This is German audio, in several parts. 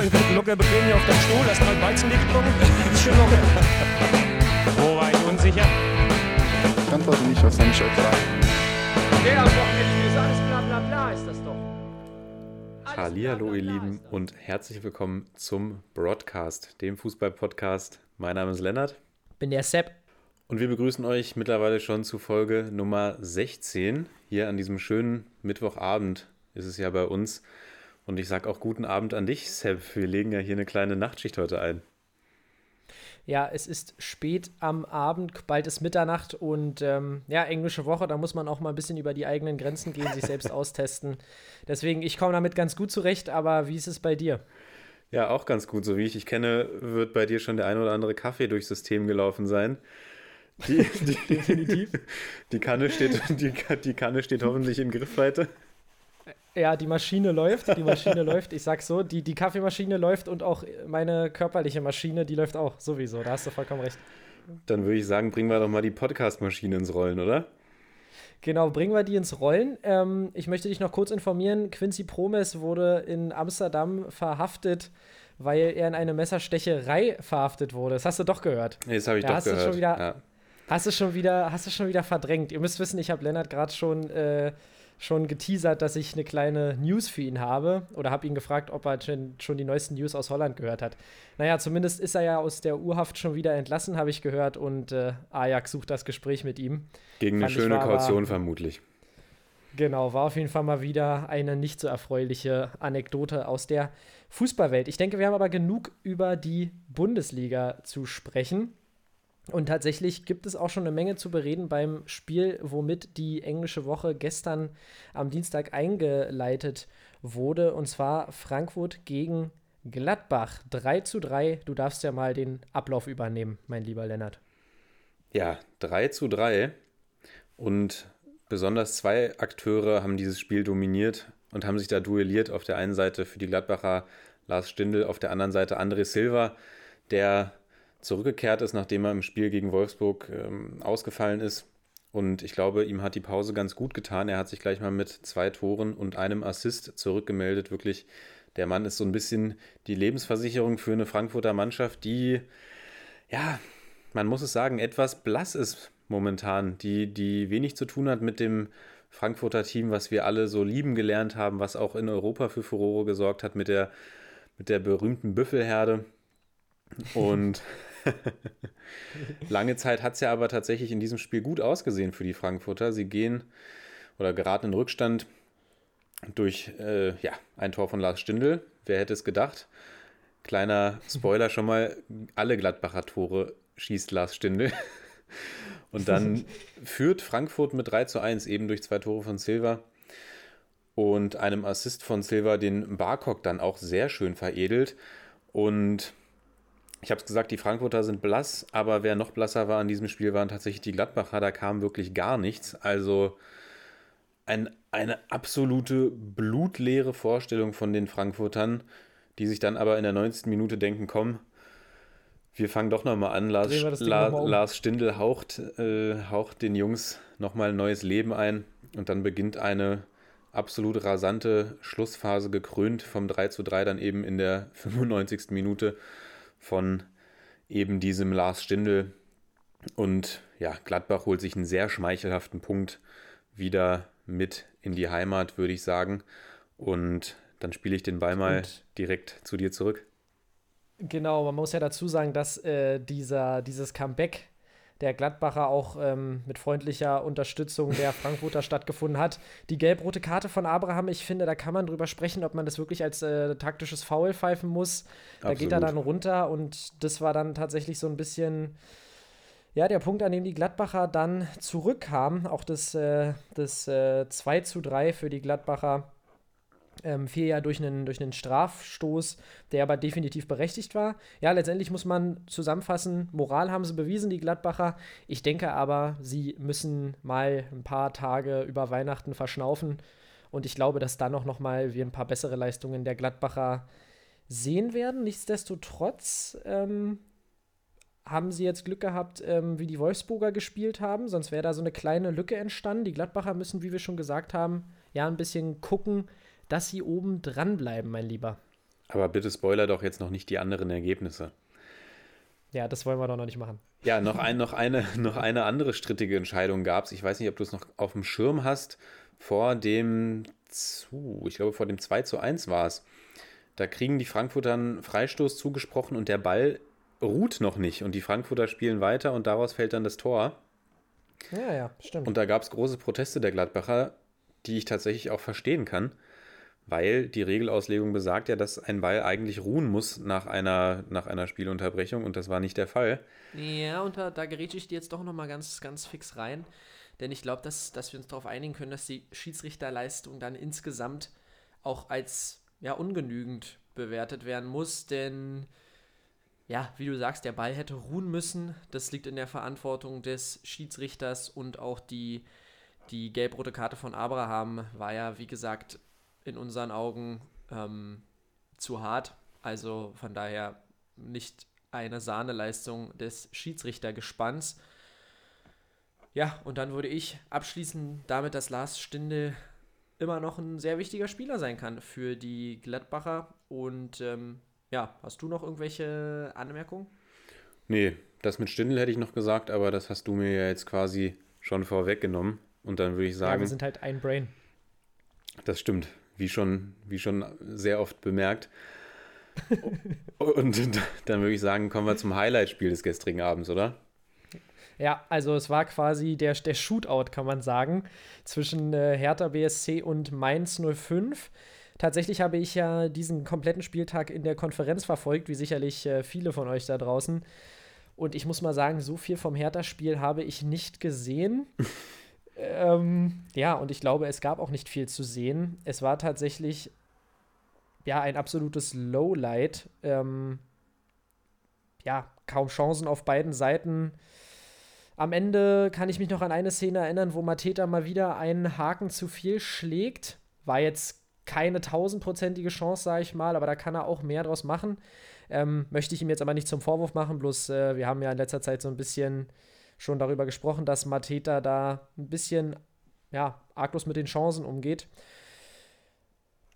nicht. Hier locker bequem hier auf deinem Stuhl, hast mal Weizenlicht getrunken. Ist schön locker. Wo war ich unsicher? Ich antworte nicht auf seine Frage. Der am Wochenende ist alles bla bla bla, ist das doch. Hallihallo, ihr Lieben, und herzlich willkommen zum Broadcast, dem Fußball-Podcast. Mein Name ist Lennart bin der Sepp. und wir begrüßen euch mittlerweile schon zu Folge Nummer 16. Hier an diesem schönen Mittwochabend ist es ja bei uns. Und ich sag auch guten Abend an dich, Sepp. Wir legen ja hier eine kleine Nachtschicht heute ein. Ja, es ist spät am Abend, bald ist Mitternacht und ähm, ja, englische Woche, da muss man auch mal ein bisschen über die eigenen Grenzen gehen, sich selbst austesten. Deswegen, ich komme damit ganz gut zurecht, aber wie ist es bei dir? Ja, auch ganz gut. So wie ich dich kenne, wird bei dir schon der ein oder andere Kaffee durchs System gelaufen sein. Die, die, Definitiv. Die Kanne, steht, die, die Kanne steht hoffentlich in Griffweite. Ja, die Maschine läuft, die Maschine läuft, ich sag so, die, die Kaffeemaschine läuft und auch meine körperliche Maschine, die läuft auch, sowieso, da hast du vollkommen recht. Dann würde ich sagen, bringen wir doch mal die Podcast-Maschine ins Rollen, oder? Genau, bringen wir die ins Rollen. Ähm, ich möchte dich noch kurz informieren, Quincy Promes wurde in Amsterdam verhaftet, weil er in eine Messerstecherei verhaftet wurde. Das hast du doch gehört. Nee, das habe ich Ja, doch hast du gehört. schon wieder- ja. Hast du schon wieder, hast du schon wieder verdrängt. Ihr müsst wissen, ich habe Lennart gerade schon, äh, schon geteasert, dass ich eine kleine News für ihn habe. Oder habe ihn gefragt, ob er schon, schon die neuesten News aus Holland gehört hat. Naja, zumindest ist er ja aus der Urhaft schon wieder entlassen, habe ich gehört. Und äh, Ajax sucht das Gespräch mit ihm. Gegen eine Fand ich schöne war aber- Kaution vermutlich. Genau, war auf jeden Fall mal wieder eine nicht so erfreuliche Anekdote aus der Fußballwelt. Ich denke, wir haben aber genug über die Bundesliga zu sprechen. Und tatsächlich gibt es auch schon eine Menge zu bereden beim Spiel, womit die englische Woche gestern am Dienstag eingeleitet wurde. Und zwar Frankfurt gegen Gladbach. 3 zu 3. Du darfst ja mal den Ablauf übernehmen, mein lieber Lennart. Ja, 3 zu 3. Und besonders zwei Akteure haben dieses Spiel dominiert und haben sich da duelliert. Auf der einen Seite für die Gladbacher Lars Stindl, auf der anderen Seite André Silva, der zurückgekehrt ist, nachdem er im Spiel gegen Wolfsburg ähm, ausgefallen ist. Und ich glaube, ihm hat die Pause ganz gut getan. Er hat sich gleich mal mit zwei Toren und einem Assist zurückgemeldet. Wirklich, der Mann ist so ein bisschen die Lebensversicherung für eine Frankfurter Mannschaft, die, ja, man muss es sagen, etwas blass ist momentan, die, die wenig zu tun hat mit dem Frankfurter Team, was wir alle so lieben gelernt haben, was auch in Europa für Furore gesorgt hat mit der, mit der berühmten Büffelherde. Und lange Zeit hat es ja aber tatsächlich in diesem Spiel gut ausgesehen für die Frankfurter. Sie gehen oder geraten in Rückstand durch äh, ja, ein Tor von Lars Stindl. Wer hätte es gedacht? Kleiner Spoiler schon mal, alle Gladbacher Tore schießt Lars Stindl. Und dann führt Frankfurt mit 3 zu 1, eben durch zwei Tore von Silva und einem Assist von Silva, den Barkok dann auch sehr schön veredelt. Und ich habe es gesagt, die Frankfurter sind blass, aber wer noch blasser war an diesem Spiel, waren tatsächlich die Gladbacher. Da kam wirklich gar nichts. Also ein, eine absolute blutleere Vorstellung von den Frankfurtern, die sich dann aber in der 90. Minute denken, komm, wir fangen doch nochmal an. Lars, La, noch mal um. Lars Stindl haucht, äh, haucht den Jungs nochmal ein neues Leben ein und dann beginnt eine absolut rasante Schlussphase, gekrönt vom 3 zu 3 dann eben in der 95. Minute von eben diesem Lars Stindl. Und ja, Gladbach holt sich einen sehr schmeichelhaften Punkt wieder mit in die Heimat, würde ich sagen. Und dann spiele ich den Ball mal Und- direkt zu dir zurück. Genau, man muss ja dazu sagen, dass äh, dieser, dieses Comeback der Gladbacher auch ähm, mit freundlicher Unterstützung der Frankfurter stattgefunden hat. Die gelb-rote Karte von Abraham, ich finde, da kann man drüber sprechen, ob man das wirklich als äh, taktisches Foul pfeifen muss. Da geht er dann Absolut. runter und das war dann tatsächlich so ein bisschen, ja, der Punkt, an dem die Gladbacher dann zurückkamen. Auch das, äh, das äh, 2 zu 3 für die Gladbacher ähm, fiel ja durch einen, durch einen Strafstoß, der aber definitiv berechtigt war. Ja, letztendlich muss man zusammenfassen, Moral haben sie bewiesen, die Gladbacher. Ich denke aber, sie müssen mal ein paar Tage über Weihnachten verschnaufen. Und ich glaube, dass dann auch noch mal wir ein paar bessere Leistungen der Gladbacher sehen werden. Nichtsdestotrotz ähm, haben sie jetzt Glück gehabt, ähm, wie die Wolfsburger gespielt haben. Sonst wäre da so eine kleine Lücke entstanden. Die Gladbacher müssen, wie wir schon gesagt haben, ja, ein bisschen gucken, dass sie oben dranbleiben, mein Lieber. Aber bitte spoiler doch jetzt noch nicht die anderen Ergebnisse. Ja, das wollen wir doch noch nicht machen. Ja, noch, ein, noch, eine, noch eine andere strittige Entscheidung gab es. Ich weiß nicht, ob du es noch auf dem Schirm hast. Vor dem, zu, ich glaube, vor dem 2 zu 1 war es. Da kriegen die Frankfurter einen Freistoß zugesprochen und der Ball ruht noch nicht. Und die Frankfurter spielen weiter und daraus fällt dann das Tor. Ja, ja, stimmt. Und da gab es große Proteste der Gladbacher, die ich tatsächlich auch verstehen kann, weil die Regelauslegung besagt ja, dass ein Ball eigentlich ruhen muss nach einer, nach einer Spielunterbrechung und das war nicht der Fall. Ja, und da, da gerät ich dir jetzt doch nochmal ganz, ganz fix rein, denn ich glaube, dass, dass wir uns darauf einigen können, dass die Schiedsrichterleistung dann insgesamt auch als ja, ungenügend bewertet werden muss, denn ja, wie du sagst, der Ball hätte ruhen müssen. Das liegt in der Verantwortung des Schiedsrichters und auch die, die gelb-rote Karte von Abraham war ja, wie gesagt, in unseren Augen ähm, zu hart. Also von daher nicht eine Sahneleistung des Schiedsrichtergespanns. Ja, und dann würde ich abschließen damit, dass Lars Stinde immer noch ein sehr wichtiger Spieler sein kann für die Gladbacher. Und ähm, ja, hast du noch irgendwelche Anmerkungen? Nee, das mit Stindl hätte ich noch gesagt, aber das hast du mir ja jetzt quasi schon vorweggenommen. Und dann würde ich sagen. Ja, wir sind halt ein Brain. Das stimmt, wie schon, wie schon sehr oft bemerkt. Und dann würde ich sagen, kommen wir zum Highlight-Spiel des gestrigen Abends, oder? Ja, also es war quasi der, der Shootout, kann man sagen, zwischen äh, Hertha BSC und Mainz 05. Tatsächlich habe ich ja diesen kompletten Spieltag in der Konferenz verfolgt, wie sicherlich äh, viele von euch da draußen. Und ich muss mal sagen, so viel vom Hertha-Spiel habe ich nicht gesehen. ähm, ja, und ich glaube, es gab auch nicht viel zu sehen. Es war tatsächlich ja ein absolutes Lowlight. Ähm, ja, kaum Chancen auf beiden Seiten. Am Ende kann ich mich noch an eine Szene erinnern, wo Mateta mal wieder einen Haken zu viel schlägt. War jetzt keine tausendprozentige Chance, sage ich mal, aber da kann er auch mehr draus machen. Ähm, möchte ich ihm jetzt aber nicht zum Vorwurf machen, bloß äh, wir haben ja in letzter Zeit so ein bisschen schon darüber gesprochen, dass Mateta da ein bisschen ja, arglos mit den Chancen umgeht.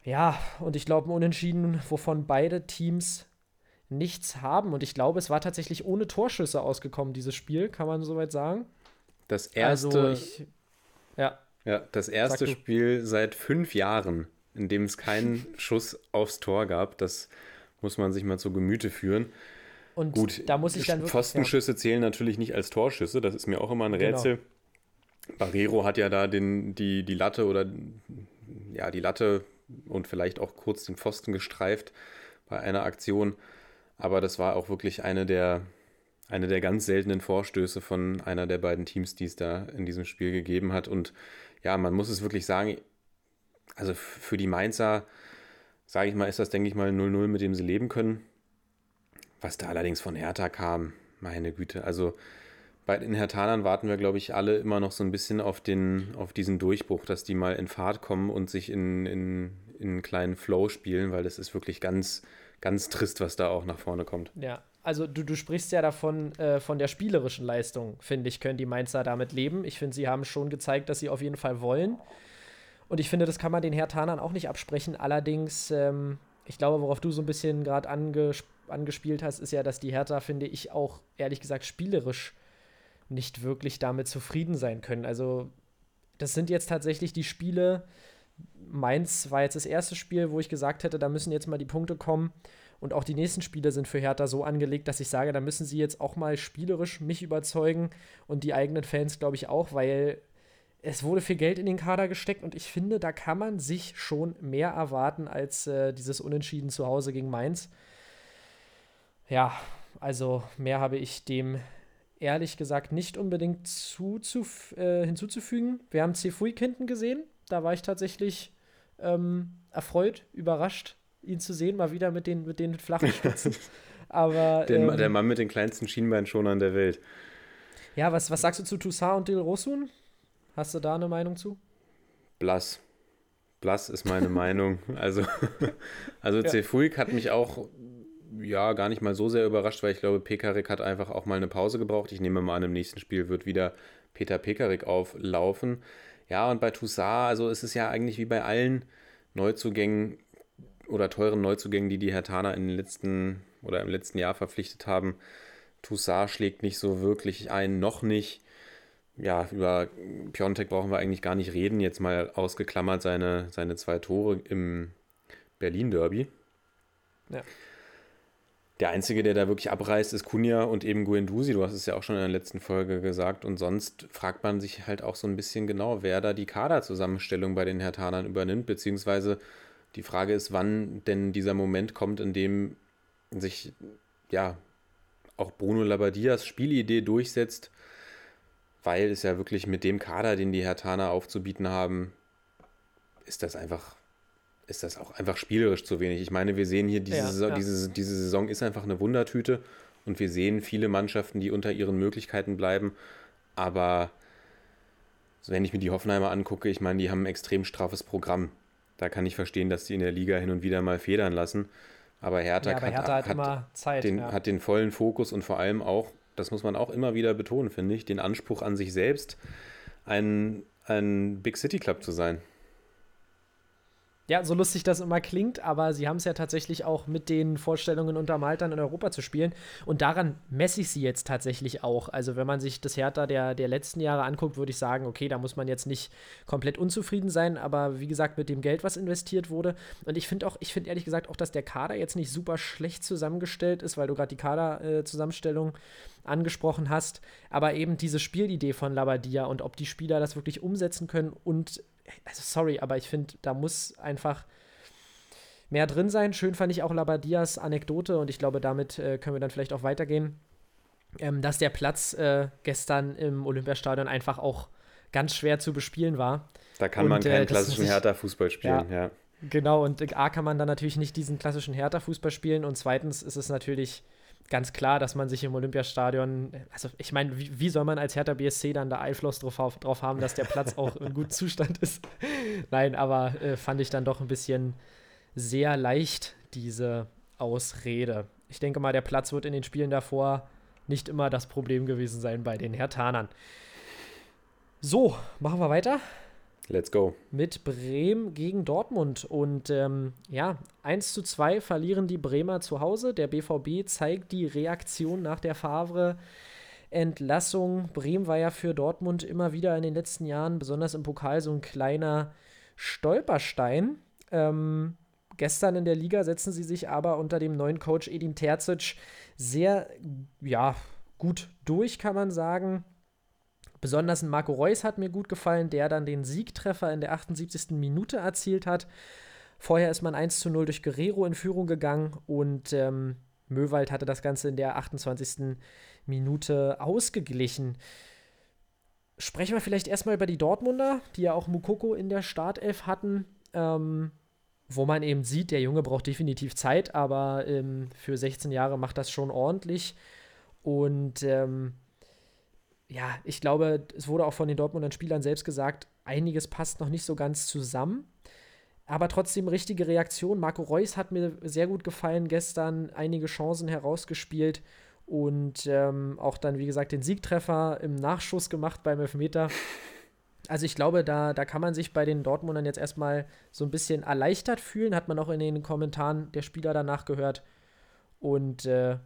Ja, und ich glaube, ein Unentschieden, wovon beide Teams nichts haben. Und ich glaube, es war tatsächlich ohne Torschüsse ausgekommen, dieses Spiel, kann man soweit sagen. Das erste, also ich, ja. Ja, das erste Spiel seit fünf Jahren, in dem es keinen Schuss aufs Tor gab. Das muss man sich mal zu Gemüte führen. Und Gut, da muss ich dann wirklich, Pfostenschüsse ja. zählen natürlich nicht als Torschüsse, das ist mir auch immer ein genau. Rätsel. Genau. Barrero hat ja da den, die, die Latte oder ja, die Latte und vielleicht auch kurz den Pfosten gestreift bei einer Aktion. Aber das war auch wirklich eine der, eine der ganz seltenen Vorstöße von einer der beiden Teams, die es da in diesem Spiel gegeben hat. Und ja, man muss es wirklich sagen, also für die Mainzer, sage ich mal, ist das, denke ich mal, 0-0, mit dem sie leben können. Was da allerdings von Hertha kam, meine Güte. Also bei den Herthanern warten wir, glaube ich, alle immer noch so ein bisschen auf, den, auf diesen Durchbruch, dass die mal in Fahrt kommen und sich in, in, in einen kleinen Flow spielen, weil das ist wirklich ganz, ganz trist, was da auch nach vorne kommt. Ja, also du, du sprichst ja davon, äh, von der spielerischen Leistung, finde ich, können die Mainzer damit leben. Ich finde, sie haben schon gezeigt, dass sie auf jeden Fall wollen. Und ich finde, das kann man den Herthanern auch nicht absprechen. Allerdings, ähm, ich glaube, worauf du so ein bisschen gerade anges angespielt hast, ist ja, dass die Hertha, finde ich, auch ehrlich gesagt spielerisch nicht wirklich damit zufrieden sein können. Also, das sind jetzt tatsächlich die Spiele, Mainz war jetzt das erste Spiel, wo ich gesagt hätte, da müssen jetzt mal die Punkte kommen. Und auch die nächsten Spiele sind für Hertha so angelegt, dass ich sage, da müssen sie jetzt auch mal spielerisch mich überzeugen und die eigenen Fans, glaube ich, auch, weil es wurde viel Geld in den Kader gesteckt und ich finde, da kann man sich schon mehr erwarten als äh, dieses Unentschieden zu Hause gegen Mainz. Ja, also mehr habe ich dem ehrlich gesagt nicht unbedingt äh, hinzuzufügen. Wir haben Cefuik hinten gesehen, da war ich tatsächlich ähm, erfreut, überrascht, ihn zu sehen, mal wieder mit den, mit den flachen Spitzen. Aber, den, ähm, der Mann mit den kleinsten Schienbeinschonern der Welt. Ja, was, was sagst du zu Toussaint und Dil Rosun? Hast du da eine Meinung zu? Blass. Blass ist meine Meinung. Also, also ja. Cefuik hat mich auch ja gar nicht mal so sehr überrascht, weil ich glaube, Pekarik hat einfach auch mal eine Pause gebraucht. Ich nehme mal an, im nächsten Spiel wird wieder Peter Pekarik auflaufen. Ja, und bei Toussaint, also ist es ja eigentlich wie bei allen Neuzugängen oder teuren Neuzugängen, die die Hertaner in den letzten oder im letzten Jahr verpflichtet haben. Toussaint schlägt nicht so wirklich ein, noch nicht. Ja, über Piontek brauchen wir eigentlich gar nicht reden. Jetzt mal ausgeklammert seine, seine zwei Tore im Berlin-Derby. Ja. Der Einzige, der da wirklich abreißt, ist Kunja und eben Guendouzi. Du hast es ja auch schon in der letzten Folge gesagt. Und sonst fragt man sich halt auch so ein bisschen genau, wer da die Kaderzusammenstellung bei den Hertanern übernimmt. Beziehungsweise die Frage ist, wann denn dieser Moment kommt, in dem sich ja auch Bruno Labadias Spielidee durchsetzt. Weil es ja wirklich mit dem Kader, den die Hertaner aufzubieten haben, ist das einfach ist das auch einfach spielerisch zu wenig. Ich meine, wir sehen hier, diese, Ja, Saison, ja. Diese, diese Saison ist einfach eine Wundertüte und wir sehen viele Mannschaften, die unter ihren Möglichkeiten bleiben. Aber wenn ich mir die Hoffenheimer angucke, ich meine, die haben ein extrem straffes Programm. Da kann ich verstehen, dass die in der Liga hin und wieder mal federn lassen. Aber Hertha, Ja, aber hat, Hertha hat hat, immer Zeit. den, ja. hat den vollen Fokus und vor allem auch, das muss man auch immer wieder betonen, finde ich, den Anspruch an sich selbst, ein, ein Big City Club zu sein. Ja, so lustig das immer klingt, aber sie haben es ja tatsächlich auch mit den Vorstellungen untermalt, dann in Europa zu spielen. Und daran messe ich sie jetzt tatsächlich auch. Also, wenn man sich das Hertha der, der letzten Jahre anguckt, würde ich sagen, okay, da muss man jetzt nicht komplett unzufrieden sein, aber wie gesagt, mit dem Geld, was investiert wurde. Und ich finde auch, ich finde ehrlich gesagt auch, dass der Kader jetzt nicht super schlecht zusammengestellt ist, weil du gerade die Kaderzusammenstellung angesprochen hast. Aber eben diese Spielidee von Labadia und ob die Spieler das wirklich umsetzen können und also sorry, aber ich finde, da muss einfach mehr drin sein. Schön fand ich auch Labadias Anekdote und ich glaube, damit äh, können wir dann vielleicht auch weitergehen, ähm, dass der Platz äh, gestern im Olympiastadion einfach auch ganz schwer zu bespielen war. Da kann Und, man äh, keinen das klassischen Hertha-Fußball spielen, ja. Genau, und äh, A kann man dann natürlich nicht diesen klassischen Hertha-Fußball spielen und zweitens ist es natürlich ganz klar, dass man sich im Olympiastadion, also ich meine, wie, wie soll man als Hertha BSC dann da Einfluss drauf, drauf haben, dass der Platz auch in gutem Zustand ist? Nein, aber äh, fand ich dann doch ein bisschen sehr leicht, diese Ausrede. Ich denke mal, der Platz wird in den Spielen davor nicht immer das Problem gewesen sein bei den Herthanern. So, machen wir weiter Let's go. mit Bremen gegen Dortmund. Und ähm, ja, 1 zu 2 verlieren die Bremer zu Hause. Der BVB zeigt die Reaktion nach der Favre-Entlassung. Bremen war ja für Dortmund immer wieder in den letzten Jahren, besonders im Pokal, so ein kleiner Stolperstein. Ähm, gestern in der Liga setzen sie sich aber unter dem neuen Coach Edin Terzic sehr, ja, gut durch, kann man sagen. Besonders Marco Reus hat mir gut gefallen, der dann den Siegtreffer in der 78. Minute erzielt hat. Vorher ist man 1 zu 0 durch Guerrero in Führung gegangen und ähm, Möwald hatte das Ganze in der 28. Minute ausgeglichen. Sprechen wir vielleicht erstmal über die Dortmunder, die ja auch Mukoko in der Startelf hatten, ähm, wo man eben sieht, der Junge braucht definitiv Zeit, aber ähm, für 16 Jahre macht das schon ordentlich. Und ähm, ja, ich glaube, es wurde auch von den Dortmunder Spielern selbst gesagt, einiges passt noch nicht so ganz zusammen. Aber trotzdem richtige Reaktion. Marco Reus hat mir sehr gut gefallen gestern, einige Chancen herausgespielt und ähm, auch dann, wie gesagt, den Siegtreffer im Nachschuss gemacht beim Elfmeter. Also ich glaube, da, da kann man sich bei den Dortmundern jetzt erstmal so ein bisschen erleichtert fühlen, hat man auch in den Kommentaren der Spieler danach gehört. Und äh,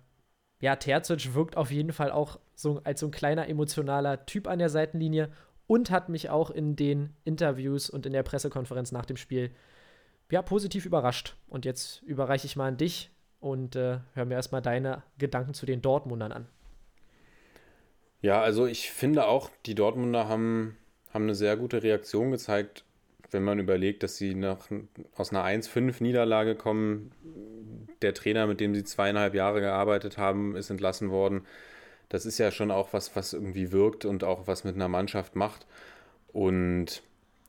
ja, Terzic wirkt auf jeden Fall auch so als so ein kleiner emotionaler Typ an der Seitenlinie und hat mich auch in den Interviews und in der Pressekonferenz nach dem Spiel ja positiv überrascht. Und jetzt überreiche ich mal an dich und äh, hör mir erstmal deine Gedanken zu den Dortmundern an. Ja, also ich finde auch, die Dortmunder haben, haben eine sehr gute Reaktion gezeigt, wenn man überlegt, dass sie nach, aus einer 1-5-Niederlage kommen. Der Trainer, mit dem sie zweieinhalb Jahre gearbeitet haben, ist entlassen worden. Das ist ja schon auch was, was irgendwie wirkt und auch was mit einer Mannschaft macht. Und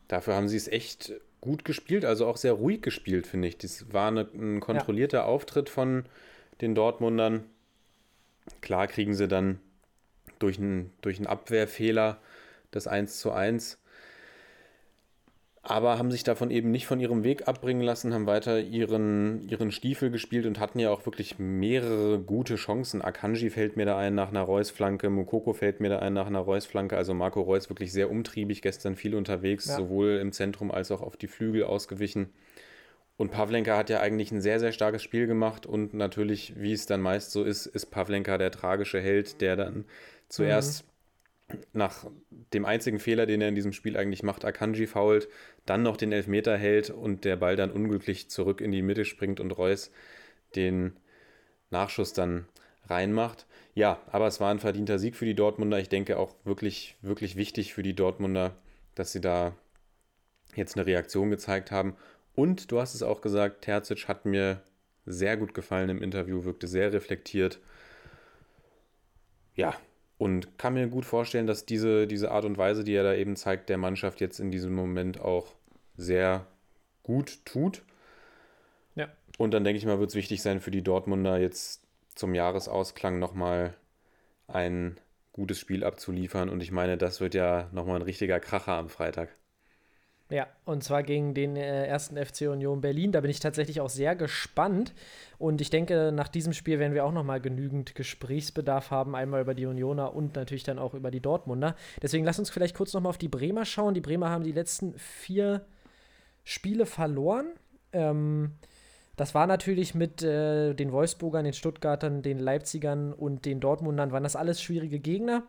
dafür haben sie es echt gut gespielt, also auch sehr ruhig gespielt, finde ich. Das war eine, ein kontrollierter Auftritt von den Dortmundern. Klar kriegen sie dann durch einen, durch einen Abwehrfehler das 1 zu 1. aber haben sich davon eben nicht von ihrem Weg abbringen lassen, haben weiter ihren, ihren Stiefel gespielt und hatten ja auch wirklich mehrere gute Chancen. Akanji fällt mir da ein nach einer Reus-Flanke, Mukoko fällt mir da ein nach einer Reus-Flanke. Also Marco Reus wirklich sehr umtriebig, gestern viel unterwegs, ja. sowohl im Zentrum als auch auf die Flügel ausgewichen. Und Pavlenka hat ja eigentlich ein sehr, sehr starkes Spiel gemacht und natürlich, wie es dann meist so ist, ist Pavlenka der tragische Held, der dann zuerst mhm nach dem einzigen Fehler, den er in diesem Spiel eigentlich macht, Akanji fault, dann noch den Elfmeter hält und der Ball dann unglücklich zurück in die Mitte springt und Reus den Nachschuss dann reinmacht. Ja, aber es war ein verdienter Sieg für die Dortmunder. Ich denke auch wirklich, wirklich wichtig für die Dortmunder, dass sie da jetzt eine Reaktion gezeigt haben. Und du hast es auch gesagt, Terzic hat mir sehr gut gefallen im Interview, wirkte sehr reflektiert. Ja, und kann mir gut vorstellen, dass diese, diese Art und Weise, die er da eben zeigt, der Mannschaft jetzt in diesem Moment auch sehr gut tut. Ja. Und dann denke ich mal, wird es wichtig sein für die Dortmunder jetzt zum Jahresausklang nochmal ein gutes Spiel abzuliefern. Und ich meine, das wird ja nochmal ein richtiger Kracher am Freitag. Ja, und zwar gegen den äh, ersten FC Union Berlin. Da bin ich tatsächlich auch sehr gespannt. Und ich denke, nach diesem Spiel werden wir auch nochmal genügend Gesprächsbedarf haben. Einmal über die Unioner und natürlich dann auch über die Dortmunder. Deswegen lass uns vielleicht kurz nochmal auf die Bremer schauen. Die Bremer haben die letzten vier Spiele verloren. Ähm, das war natürlich mit äh, den Wolfsburgern, den Stuttgartern, den Leipzigern und den Dortmundern, waren das alles schwierige Gegner.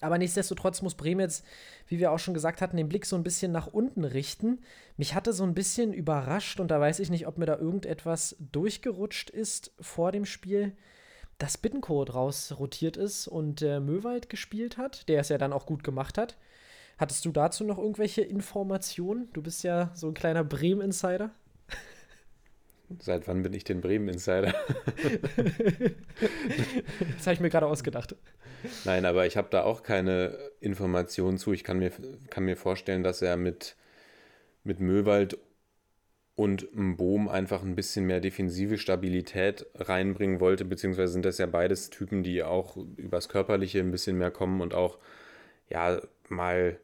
Aber nichtsdestotrotz muss Bremen jetzt, wie wir auch schon gesagt hatten, den Blick so ein bisschen nach unten richten. Mich hatte so ein bisschen überrascht und da weiß ich nicht, ob mir da irgendetwas durchgerutscht ist vor dem Spiel, dass Bittencourt raus rotiert ist und äh, Möwald gespielt hat, der es ja dann auch gut gemacht hat. Hattest du dazu noch irgendwelche Informationen? Du bist ja so ein kleiner Bremen-Insider. Seit wann bin ich denn Bremen-Insider? das habe ich mir gerade ausgedacht. Nein, aber ich habe da auch keine Informationen zu. Ich kann mir, kann mir vorstellen, dass er mit, mit Möwald und Boom einfach ein bisschen mehr defensive Stabilität reinbringen wollte, beziehungsweise sind das ja beides Typen, die auch übers Körperliche ein bisschen mehr kommen und auch ja mal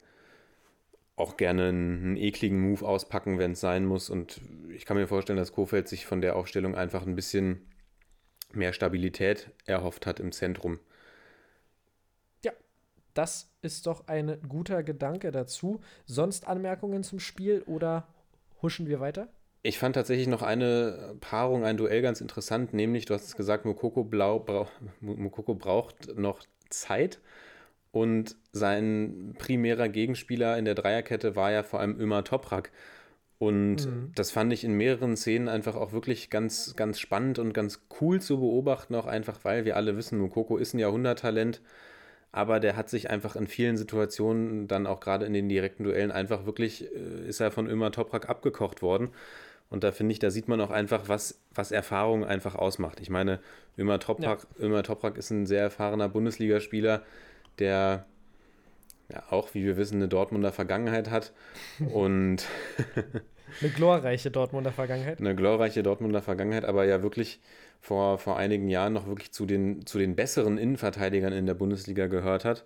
auch gerne einen, ekligen Move auspacken, wenn es sein muss. Und ich kann mir vorstellen, dass Kofeld sich von der Aufstellung einfach ein bisschen mehr Stabilität erhofft hat im Zentrum. Ja, das ist doch ein guter Gedanke dazu. Sonst Anmerkungen zum Spiel oder huschen wir weiter? Ich fand tatsächlich noch eine Paarung, ein Duell ganz interessant, nämlich, du hast es gesagt, Mokoko, Blau, Brau, Mokoko braucht noch Zeit. Und sein primärer Gegenspieler in der Dreierkette war ja vor allem Ömer Toprak. Und mhm. das fand ich in mehreren Szenen einfach auch wirklich ganz, ganz spannend und ganz cool zu beobachten, auch einfach, weil wir alle wissen, Mukoko ist ein Jahrhunderttalent, aber der hat sich einfach in vielen Situationen, dann auch gerade in den direkten Duellen, einfach wirklich, äh, ist er von Ömer Toprak abgekocht worden. Und da finde ich, da sieht man auch einfach, was, was Erfahrung einfach ausmacht. Ich meine, Ömer Toprak, ja. Ömer Toprak ist ein sehr erfahrener Bundesligaspieler, der ja auch, wie wir wissen, eine Dortmunder Vergangenheit hat. Und eine glorreiche Dortmunder Vergangenheit. Eine glorreiche Dortmunder Vergangenheit, aber ja wirklich vor, vor einigen Jahren noch wirklich zu den, zu den besseren Innenverteidigern in der Bundesliga gehört hat.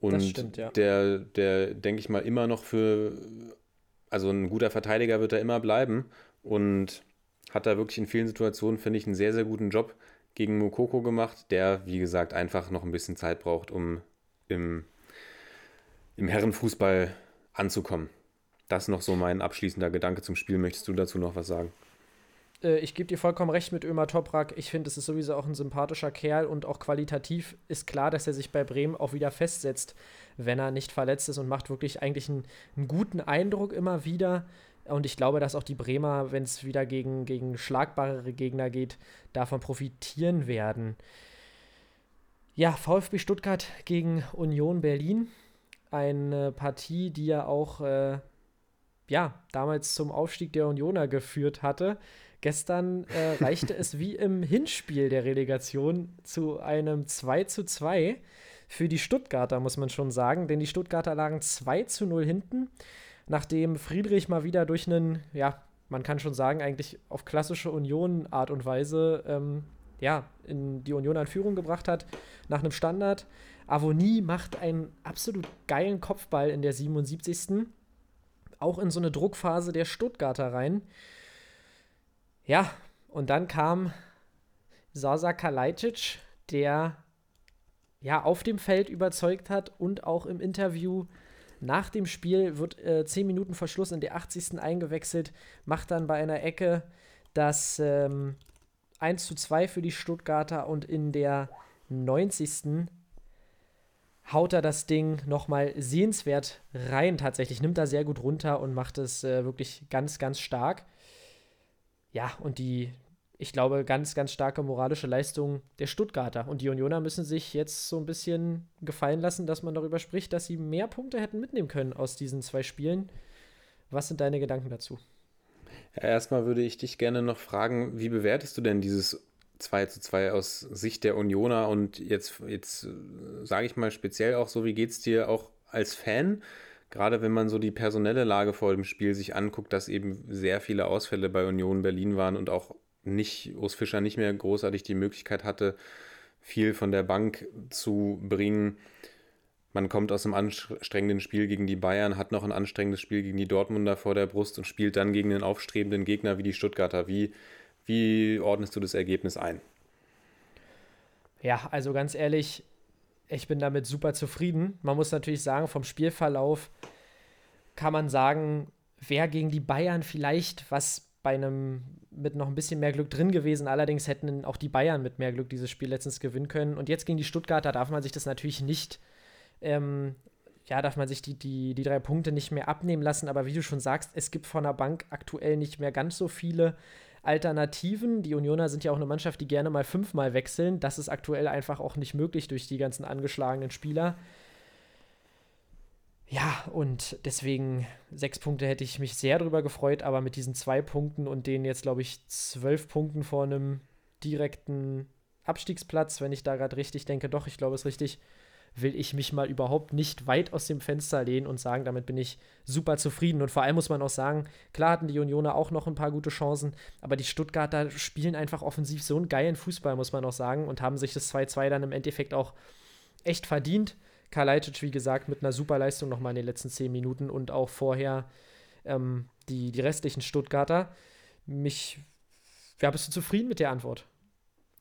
Und stimmt, ja. der, der, denke ich mal, immer noch für, also ein guter Verteidiger wird er immer bleiben und hat da wirklich in vielen Situationen, finde ich, einen sehr, sehr guten Job gegen Mukoko gemacht, der, wie gesagt, einfach noch ein bisschen Zeit braucht, um im, im Herrenfußball anzukommen. Das ist noch so mein abschließender Gedanke zum Spiel. Möchtest du dazu noch was sagen? Äh, ich gebe dir vollkommen recht mit Ömer Toprak. Ich finde, es ist sowieso auch ein sympathischer Kerl und auch qualitativ ist klar, dass er sich bei Bremen auch wieder festsetzt, wenn er nicht verletzt ist und macht wirklich eigentlich einen, einen guten Eindruck immer wieder. Und ich glaube, dass auch die Bremer, wenn es wieder gegen, gegen schlagbarere Gegner geht, davon profitieren werden. Ja, VfB Stuttgart gegen Union Berlin. Eine Partie, die ja auch äh, ja, damals zum Aufstieg der Unioner geführt hatte. Gestern äh, reichte es wie im Hinspiel der Relegation zu einem 2 zu 2 für die Stuttgarter, muss man schon sagen. Denn die Stuttgarter lagen 2 zu 0 hinten, nachdem Friedrich mal wieder durch einen, ja, man kann schon sagen, eigentlich auf klassische Union-Art und Weise ähm, ja, in die Union an Führung gebracht hat, nach einem Standard. Avonie macht einen absolut geilen Kopfball in der 77. auch in so eine Druckphase der Stuttgarter rein. Ja, und dann kam Sasa Kalajdzic, der ja auf dem Feld überzeugt hat und auch im Interview nach dem Spiel wird äh, 10 Minuten vor Schluss in der 80. eingewechselt, macht dann bei einer Ecke das ähm, 1 zu 2 für die Stuttgarter und in der 90. haut er das Ding nochmal sehenswert rein tatsächlich, nimmt da sehr gut runter und macht es äh, wirklich ganz, ganz stark. Ja, und die, ich glaube, ganz, ganz starke moralische Leistung der Stuttgarter. Und die Unioner müssen sich jetzt so ein bisschen gefallen lassen, dass man darüber spricht, dass sie mehr Punkte hätten mitnehmen können aus diesen zwei Spielen. Was sind deine Gedanken dazu? Erstmal würde ich dich gerne noch fragen, wie bewertest du denn dieses 2 zu 2 aus Sicht der Unioner und jetzt, jetzt sage ich mal speziell auch so, wie geht es dir auch als Fan? Gerade wenn man so die personelle Lage vor dem Spiel sich anguckt, dass eben sehr viele Ausfälle bei Union Berlin waren und auch nicht, Urs Fischer nicht mehr großartig die Möglichkeit hatte, viel von der Bank zu bringen. Man kommt aus einem anstrengenden Spiel gegen die Bayern, hat noch ein anstrengendes Spiel gegen die Dortmunder vor der Brust und spielt dann gegen einen aufstrebenden Gegner wie die Stuttgarter. Wie, wie ordnest du das Ergebnis ein? Ja, also ganz ehrlich, ich bin damit super zufrieden. Man muss natürlich sagen, vom Spielverlauf kann man sagen, wer gegen die Bayern vielleicht was bei einem mit noch ein bisschen mehr Glück drin gewesen. Allerdings hätten auch die Bayern mit mehr Glück dieses Spiel letztens gewinnen können. Und jetzt gegen die Stuttgarter darf man sich das natürlich nicht, ähm, ja, darf man sich die, die, die drei Punkte nicht mehr abnehmen lassen. Aber wie du schon sagst, es gibt von der Bank aktuell nicht mehr ganz so viele Alternativen. Die Unioner sind ja auch eine Mannschaft, die gerne mal fünfmal wechseln. Das ist aktuell einfach auch nicht möglich durch die ganzen angeschlagenen Spieler. Ja, und deswegen sechs Punkte hätte ich mich sehr drüber gefreut, aber mit diesen zwei Punkten und denen jetzt, glaube ich, zwölf Punkten vor einem direkten Abstiegsplatz, wenn ich da gerade richtig denke, doch, ich glaube es richtig, will ich mich mal überhaupt nicht weit aus dem Fenster lehnen und sagen, damit bin ich super zufrieden. Und vor allem muss man auch sagen, klar hatten die Unioner auch noch ein paar gute Chancen, aber die Stuttgarter spielen einfach offensiv so einen geilen Fußball, muss man auch sagen, und haben sich das 2-2 dann im Endeffekt auch echt verdient. Kalajdzic, wie gesagt, mit einer super Leistung nochmal in den letzten zehn Minuten und auch vorher ähm, die, die restlichen Stuttgarter. Mich, ja, bist du zufrieden mit der Antwort?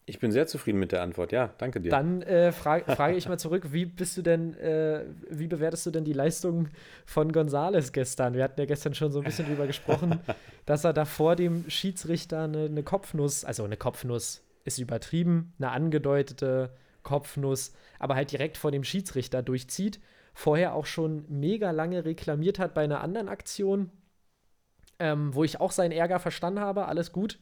Ich bin sehr zufrieden mit der Antwort, ja, danke dir. Dann äh, frag, frage ich mal zurück, wie bist du denn, äh, wie bewertest du denn die Leistung von Gonzales gestern? Wir hatten ja gestern schon so ein bisschen drüber gesprochen, dass er da vor dem Schiedsrichter eine, eine Kopfnuss, also eine Kopfnuss ist übertrieben, eine angedeutete Kopfnuss, aber halt direkt vor dem Schiedsrichter durchzieht. Vorher auch schon mega lange reklamiert hat bei einer anderen Aktion, ähm, wo ich auch seinen Ärger verstanden habe, alles gut.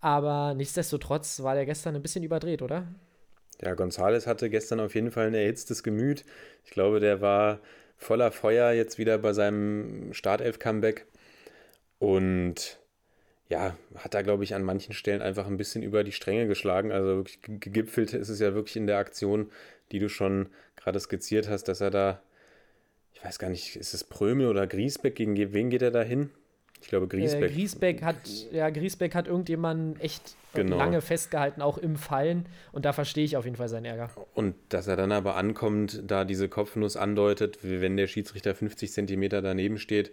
Aber nichtsdestotrotz war der gestern ein bisschen überdreht, oder? Ja, Gonzales hatte gestern auf jeden Fall ein erhitztes Gemüt. Ich glaube, der war voller Feuer jetzt wieder bei seinem Startelf-Comeback. Und ja, hat da, glaube ich, an manchen Stellen einfach ein bisschen über die Stränge geschlagen. Also wirklich gegipfelt ist es ja wirklich in der Aktion, die du schon gerade skizziert hast, dass er da, ich weiß gar nicht, ist es Prömel oder Griesbeck, gegen wen geht er da hin? Ich glaube Griesbeck. Äh, Griesbeck hat, ja, Griesbeck hat irgendjemanden echt genau. lange festgehalten, auch im Fallen. Und da verstehe ich auf jeden Fall seinen Ärger. Und dass er dann aber ankommt, da diese Kopfnuss andeutet, wenn der Schiedsrichter 50 Zentimeter daneben steht,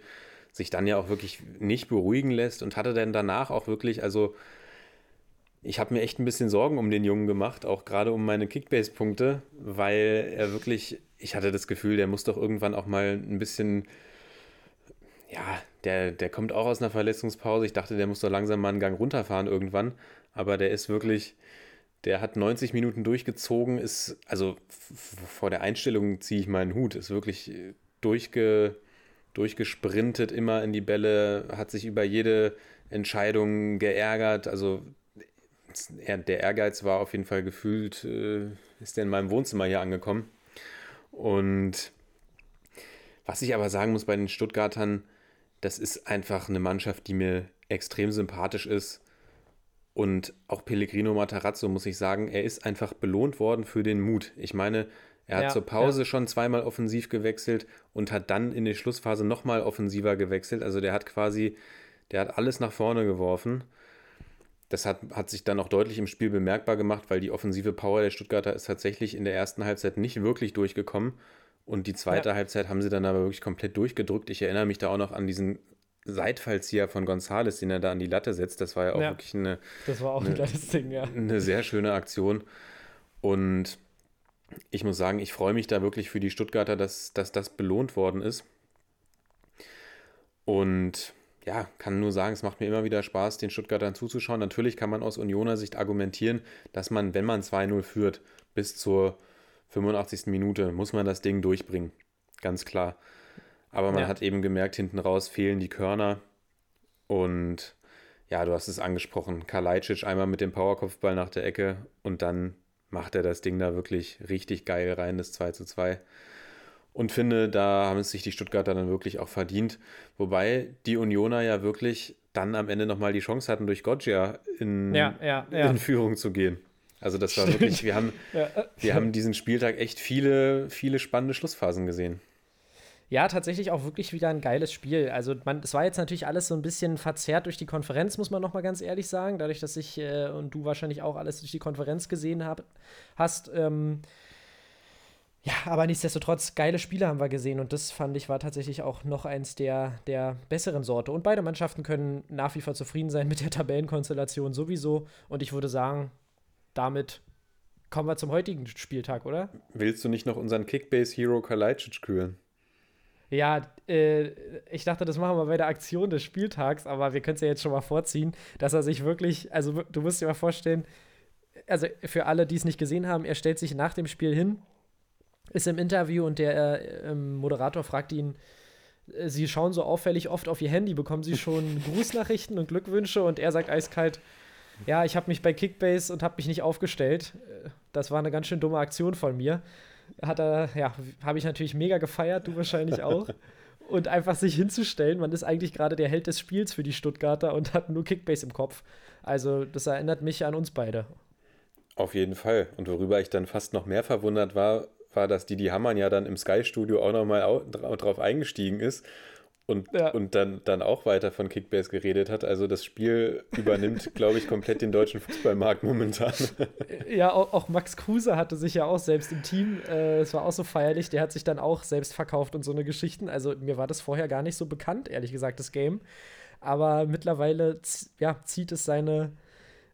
sich dann ja auch wirklich nicht beruhigen lässt und hatte dann danach auch wirklich, also ich habe mir echt ein bisschen Sorgen um den Jungen gemacht, auch gerade um meine Kickbase-Punkte, weil er wirklich, ich hatte das Gefühl, der muss doch irgendwann auch mal ein bisschen, ja, der, der kommt auch aus einer Verletzungspause. Ich dachte, der muss doch langsam mal einen Gang runterfahren irgendwann, aber der ist wirklich, der hat 90 Minuten durchgezogen, ist, also vor der Einstellung ziehe ich meinen Hut, ist wirklich durchge durchgesprintet, immer in die Bälle, hat sich über jede Entscheidung geärgert. Also der Ehrgeiz war auf jeden Fall gefühlt, äh, ist der in meinem Wohnzimmer hier angekommen. Und was ich aber sagen muss bei den Stuttgartern, das ist einfach eine Mannschaft, die mir extrem sympathisch ist. Und auch Pellegrino Matarazzo, muss ich sagen, er ist einfach belohnt worden für den Mut. Ich meine, er hat ja, zur Pause ja. schon zweimal offensiv gewechselt und hat dann in der Schlussphase nochmal offensiver gewechselt. Also der hat quasi, der hat alles nach vorne geworfen. Das hat, hat sich dann auch deutlich im Spiel bemerkbar gemacht, weil die offensive Power der Stuttgarter ist tatsächlich in der ersten Halbzeit nicht wirklich durchgekommen. Und die zweite Ja. Halbzeit haben sie dann aber wirklich komplett durchgedrückt. Ich erinnere mich da auch noch an diesen Seitfallzieher von Gonzales, den er da an die Latte setzt. Das war ja auch Ja. wirklich eine, auch ein Ne. geiles Ding, ja. eine sehr schöne Aktion. Und ich muss sagen, ich freue mich da wirklich für die Stuttgarter, dass, dass das belohnt worden ist. Und ja, kann nur sagen, es macht mir immer wieder Spaß, den Stuttgartern zuzuschauen. Natürlich kann man aus Unioner Sicht argumentieren, dass man, wenn man 2-0 führt, bis zur 85. Minute, muss man das Ding durchbringen. Ganz klar. Aber man Ja. hat eben gemerkt, hinten raus fehlen die Körner. Und ja, du hast es angesprochen. Kalajdzic einmal mit dem Powerkopfball nach der Ecke und dann macht er das Ding da wirklich richtig geil rein, das 2 zu 2. Und finde, da haben es sich die Stuttgarter dann wirklich auch verdient. Wobei die Unioner ja wirklich dann am Ende nochmal die Chance hatten, durch Goggia in, Ja, ja, in Führung zu gehen. Also das war Stimmt. wirklich, wir haben, Ja, wir haben diesen Spieltag echt viele, viele spannende Schlussphasen gesehen. Ja, tatsächlich auch wirklich wieder ein geiles Spiel. Also, man, es war jetzt natürlich alles so ein bisschen verzerrt durch die Konferenz, muss man noch mal ganz ehrlich sagen. Dadurch, dass ich äh, und du wahrscheinlich auch alles durch die Konferenz gesehen hab, hast. Ähm, ja, aber nichtsdestotrotz, geile Spiele haben wir gesehen und das fand ich war tatsächlich auch noch eins der, der besseren Sorte. Und beide Mannschaften können nach wie vor zufrieden sein mit der Tabellenkonstellation sowieso. Und ich würde sagen, damit kommen wir zum heutigen Spieltag, oder? Willst du nicht noch unseren Kickbase-Hero Kalajdzic küren? Ja, äh, ich dachte, das machen wir bei der Aktion des Spieltags, aber wir können es ja jetzt schon mal vorziehen, dass er sich wirklich, also du musst dir mal vorstellen, also für alle, die es nicht gesehen haben, er stellt sich nach dem Spiel hin, ist im Interview und der äh, ähm, Moderator fragt ihn, äh, Sie schauen so auffällig oft auf Ihr Handy, bekommen Sie schon Grußnachrichten und Glückwünsche? Und er sagt eiskalt, ja, ich habe mich bei Kickbase und habe mich nicht aufgestellt. Äh, Das war eine ganz schön dumme Aktion von mir. Hat er, ja, habe ich natürlich mega gefeiert, du wahrscheinlich auch. Und einfach sich hinzustellen, man ist eigentlich gerade der Held des Spiels für die Stuttgarter und hat nur Kickbase im Kopf. Also, das erinnert mich an uns beide. Auf jeden Fall. Und worüber ich dann fast noch mehr verwundert war, war, dass Didi Hamann ja dann im Sky-Studio auch nochmal au dra drauf eingestiegen ist und, Ja. und dann, dann auch weiter von Kickbase geredet hat. Also das Spiel übernimmt, glaube ich, komplett den deutschen Fußballmarkt momentan. Ja, auch, auch Max Kruse hatte sich ja auch selbst im Team, äh, es war auch so feierlich, der hat sich dann auch selbst verkauft und so eine Geschichten. Also mir war das vorher gar nicht so bekannt, ehrlich gesagt, das Game. Aber mittlerweile ja, zieht es seine,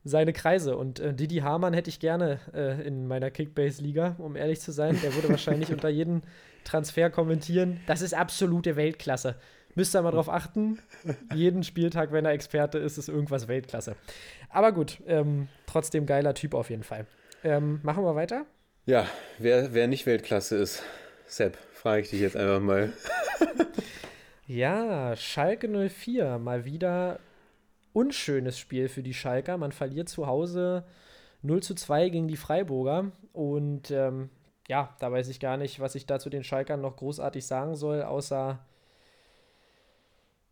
seine Kreise. Und äh, Didi Hamann hätte ich gerne äh, in meiner Kickbase-Liga, um ehrlich zu sein. Der würde wahrscheinlich unter jeden Transfer kommentieren. Das ist absolute Weltklasse. Müsst ihr mal drauf achten. Jeden Spieltag, wenn er Experte ist, ist irgendwas Weltklasse. Aber gut, ähm, trotzdem geiler Typ auf jeden Fall. Ähm, machen wir weiter? Ja, wer, wer nicht Weltklasse ist, Sepp, frage ich dich jetzt einfach mal. Ja, Schalke 04, mal wieder unschönes Spiel für die Schalker. Man verliert zu Hause 0 zu 2 gegen die Freiburger. Und ähm, ja, da weiß ich gar nicht, was ich da zu den Schalkern noch großartig sagen soll, außer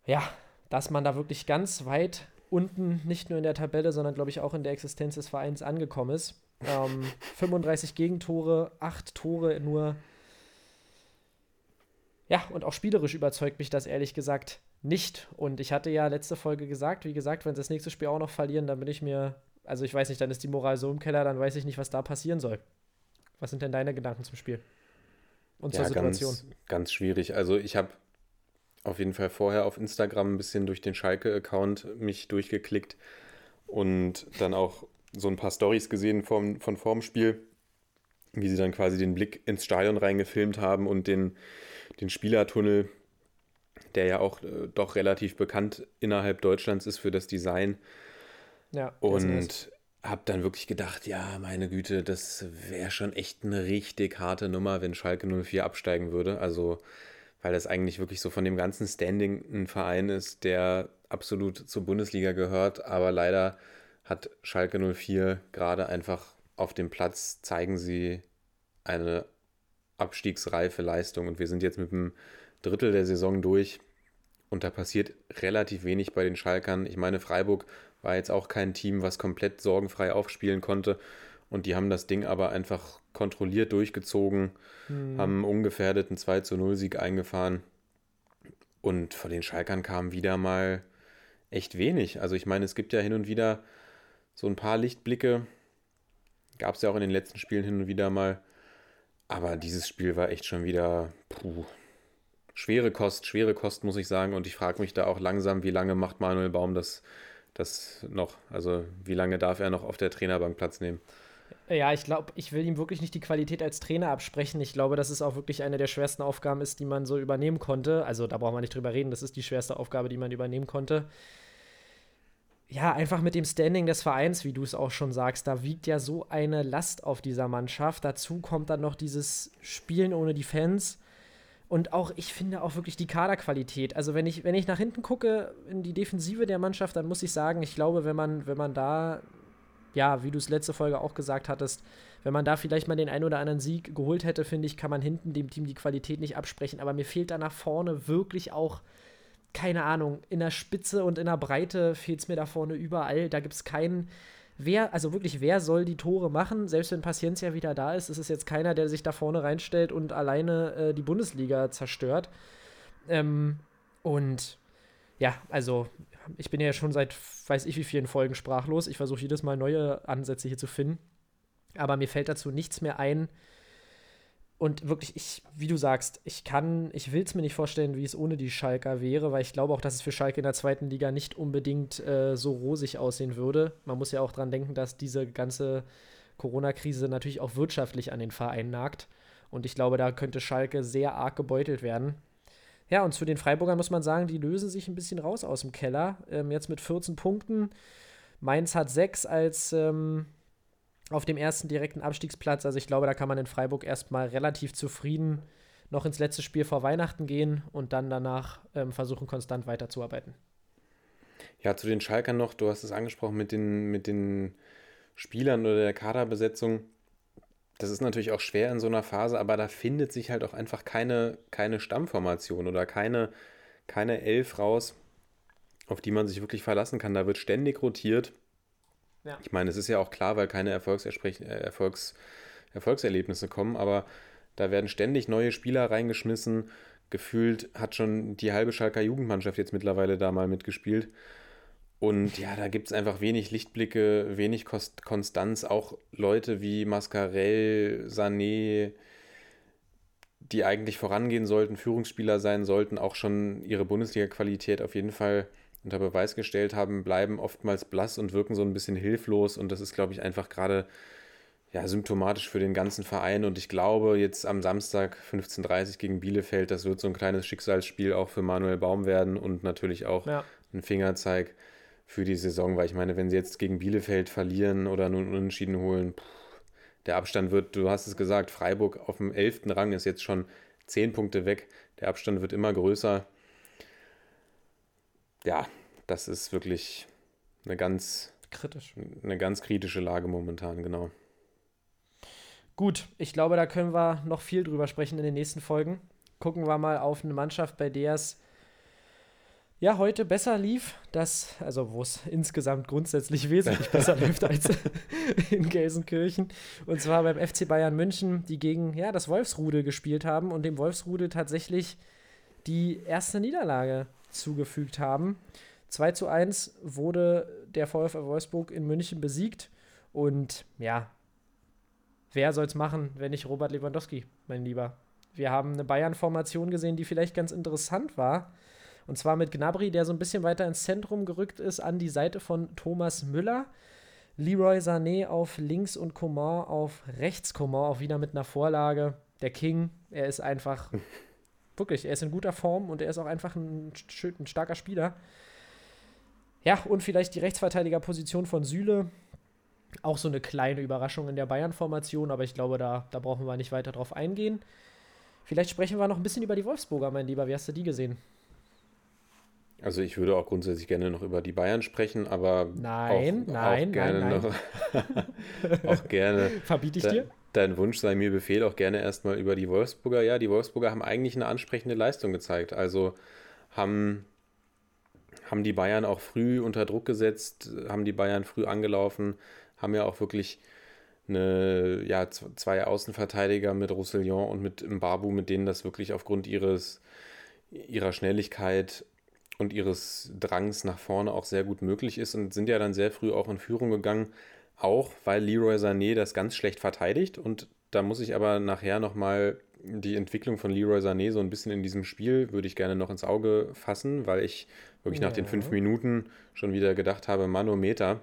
ja, dass man da wirklich ganz weit unten, nicht nur in der Tabelle, sondern glaube ich auch in der Existenz des Vereins angekommen ist. Ähm, 35 Gegentore, 8 Tore nur. Ja, und auch spielerisch überzeugt mich das ehrlich gesagt nicht. Und ich hatte ja letzte Folge gesagt, wie gesagt, wenn sie das nächste Spiel auch noch verlieren, dann bin ich mir, also ich weiß nicht, dann ist die Moral so im Keller, dann weiß ich nicht, was da passieren soll. Was sind denn deine Gedanken zum Spiel? Und zur Ja, Situation? ganz, ganz schwierig. Also ich habe auf jeden Fall vorher auf Instagram ein bisschen durch den Schalke-Account mich durchgeklickt und dann auch so ein paar Stories gesehen vom, von vorm Spiel, wie sie dann quasi den Blick ins Stadion reingefilmt haben und den, den Spielertunnel, der ja auch äh, doch relativ bekannt innerhalb Deutschlands ist für das Design. Ja. Und habe dann wirklich gedacht, ja, meine Güte, das wäre schon echt eine richtig harte Nummer, wenn Schalke 04 absteigen würde. Also, weil das eigentlich wirklich so von dem ganzen Standing ein Verein ist, der absolut zur Bundesliga gehört. Aber leider hat Schalke 04 gerade einfach auf dem Platz, zeigen sie eine abstiegsreife Leistung. Und wir sind jetzt mit einem Drittel der Saison durch. Und da passiert relativ wenig bei den Schalkern. Ich meine, Freiburg war jetzt auch kein Team, was komplett sorgenfrei aufspielen konnte. Und die haben das Ding aber einfach kontrolliert durchgezogen, Hm. haben ungefährdet einen 2 zu 0 Sieg eingefahren. Und von den Schalkern kam wieder mal echt wenig. Also ich meine, es gibt ja hin und wieder so ein paar Lichtblicke. Gab es ja auch in den letzten Spielen hin und wieder mal. Aber dieses Spiel war echt schon wieder puh, schwere Kost, schwere Kost, muss ich sagen. Und ich frage mich da auch langsam, wie lange macht Manuel Baum das, das noch? Also wie lange darf er noch auf der Trainerbank Platz nehmen? Ja, ich glaube, ich will ihm wirklich nicht die Qualität als Trainer absprechen. Ich glaube, dass es auch wirklich eine der schwersten Aufgaben ist, die man so übernehmen konnte. Also da brauchen wir nicht drüber reden, das ist die schwerste Aufgabe, die man übernehmen konnte. Ja, einfach mit dem Standing des Vereins, wie du es auch schon sagst, da wiegt ja so eine Last auf dieser Mannschaft. Dazu kommt dann noch dieses Spielen ohne die Fans. Und auch, ich finde auch wirklich die Kaderqualität. Also, wenn ich, wenn ich nach hinten gucke in die Defensive der Mannschaft, dann muss ich sagen, ich glaube, wenn man, wenn man da ja, wie du es letzte Folge auch gesagt hattest, wenn man da vielleicht mal den ein oder anderen Sieg geholt hätte, finde ich, kann man hinten dem Team die Qualität nicht absprechen. Aber mir fehlt da nach vorne wirklich auch, keine Ahnung, in der Spitze und in der Breite fehlt es mir da vorne überall. Da gibt es keinen. Wer, also wirklich, wer soll die Tore machen? Selbst wenn Paciencia wieder da ist, ist es jetzt keiner, der sich da vorne reinstellt und alleine äh, die Bundesliga zerstört. Ähm, und ja, also ich bin ja schon seit weiß ich wie vielen Folgen sprachlos. Ich versuche jedes Mal neue Ansätze hier zu finden. Aber mir fällt dazu nichts mehr ein. Und wirklich, ich, wie du sagst, ich kann, ich will es mir nicht vorstellen, wie es ohne die Schalker wäre, weil ich glaube auch, dass es für Schalke in der zweiten Liga nicht unbedingt äh, so rosig aussehen würde. Man muss ja auch dran denken, dass diese ganze Corona-Krise natürlich auch wirtschaftlich an den Verein nagt. Und ich glaube, da könnte Schalke sehr arg gebeutelt werden. Ja, und zu den Freiburgern muss man sagen, die lösen sich ein bisschen raus aus dem Keller. Ähm, jetzt mit 14 Punkten. Mainz hat 6 als ähm, auf dem ersten direkten Abstiegsplatz. Also ich glaube, da kann man in Freiburg erstmal relativ zufrieden noch ins letzte Spiel vor Weihnachten gehen und dann danach ähm, versuchen, konstant weiterzuarbeiten. Ja, zu den Schalkern noch, du hast es angesprochen mit den, mit den Spielern oder der Kaderbesetzung das ist natürlich auch schwer in so einer Phase, aber da findet sich halt auch einfach keine, keine Stammformation oder keine, keine Elf raus, auf die man sich wirklich verlassen kann. Da wird ständig rotiert. Ja. Ich meine, es ist ja auch klar, weil keine äh, Erfolgs Erfolgserlebnisse kommen, aber da werden ständig neue Spieler reingeschmissen. Gefühlt hat schon die halbe Schalker Jugendmannschaft jetzt mittlerweile da mal mitgespielt. Und ja, da gibt es einfach wenig Lichtblicke, wenig Kost Konstanz. Auch Leute wie Mascarell, Sané, die eigentlich vorangehen sollten, Führungsspieler sein sollten, auch schon ihre Bundesliga-Qualität auf jeden Fall unter Beweis gestellt haben, bleiben oftmals blass und wirken so ein bisschen hilflos. Und das ist, glaube ich, einfach gerade ja, symptomatisch für den ganzen Verein. Und ich glaube, jetzt am Samstag 15.30 Uhr gegen Bielefeld, das wird so ein kleines Schicksalsspiel auch für Manuel Baum werden und natürlich auch ja. ein Fingerzeig für die Saison, weil ich meine, wenn sie jetzt gegen Bielefeld verlieren oder nun unentschieden holen, pff, der Abstand wird, du hast es gesagt, Freiburg auf dem 11. Rang ist jetzt schon 10 Punkte weg. Der Abstand wird immer größer. Ja, das ist wirklich eine ganz kritisch. Eine ganz kritische Lage momentan, genau. Gut, ich glaube, da können wir noch viel drüber sprechen in den nächsten Folgen. Gucken wir mal auf eine Mannschaft, bei der es ja, heute besser lief, das, also wo es insgesamt grundsätzlich wesentlich besser läuft als in Gelsenkirchen. Und zwar beim FC Bayern München, die gegen ja, das Wolfsrudel gespielt haben und dem Wolfsrudel tatsächlich die erste Niederlage zugefügt haben. 2 zu 1 wurde der VfL Wolfsburg in München besiegt. Und ja, wer soll es machen, wenn nicht Robert Lewandowski, mein Lieber? Wir haben eine Bayern-Formation gesehen, die vielleicht ganz interessant war und zwar mit Gnabry, der so ein bisschen weiter ins Zentrum gerückt ist, an die Seite von Thomas Müller. Leroy Sané auf links und Coman auf rechts. Coman auch wieder mit einer Vorlage. Der King, er ist einfach, wirklich, er ist in guter Form und er ist auch einfach ein, ein starker Spieler. Ja, und vielleicht die Rechtsverteidigerposition von Süle. Auch so eine kleine Überraschung in der Bayern-Formation, aber ich glaube, da, da brauchen wir nicht weiter drauf eingehen. Vielleicht sprechen wir noch ein bisschen über die Wolfsburger, mein Lieber. Wie hast du die gesehen? Also ich würde auch grundsätzlich gerne noch über die Bayern sprechen, aber nein, auch, nein, auch gerne nein, noch auch gerne. Verbiete ich dir? Dein Wunsch sei mir Befehl, auch gerne erstmal über die Wolfsburger. Ja, die Wolfsburger haben eigentlich eine ansprechende Leistung gezeigt. Also haben, haben die Bayern auch früh unter Druck gesetzt, haben die Bayern früh angelaufen, haben ja auch wirklich eine, ja, zwei Außenverteidiger mit Roussillon und mit Mbabu, mit denen das wirklich aufgrund ihres ihrer Schnelligkeit und ihres Drangs nach vorne auch sehr gut möglich ist und sind ja dann sehr früh auch in Führung gegangen, auch weil Leroy Sané das ganz schlecht verteidigt und da muss ich aber nachher nochmal die Entwicklung von Leroy Sané so ein bisschen in diesem Spiel, würde ich gerne noch ins Auge fassen, weil ich wirklich nach den Ja. fünf Minuten schon wieder gedacht habe, Manometer,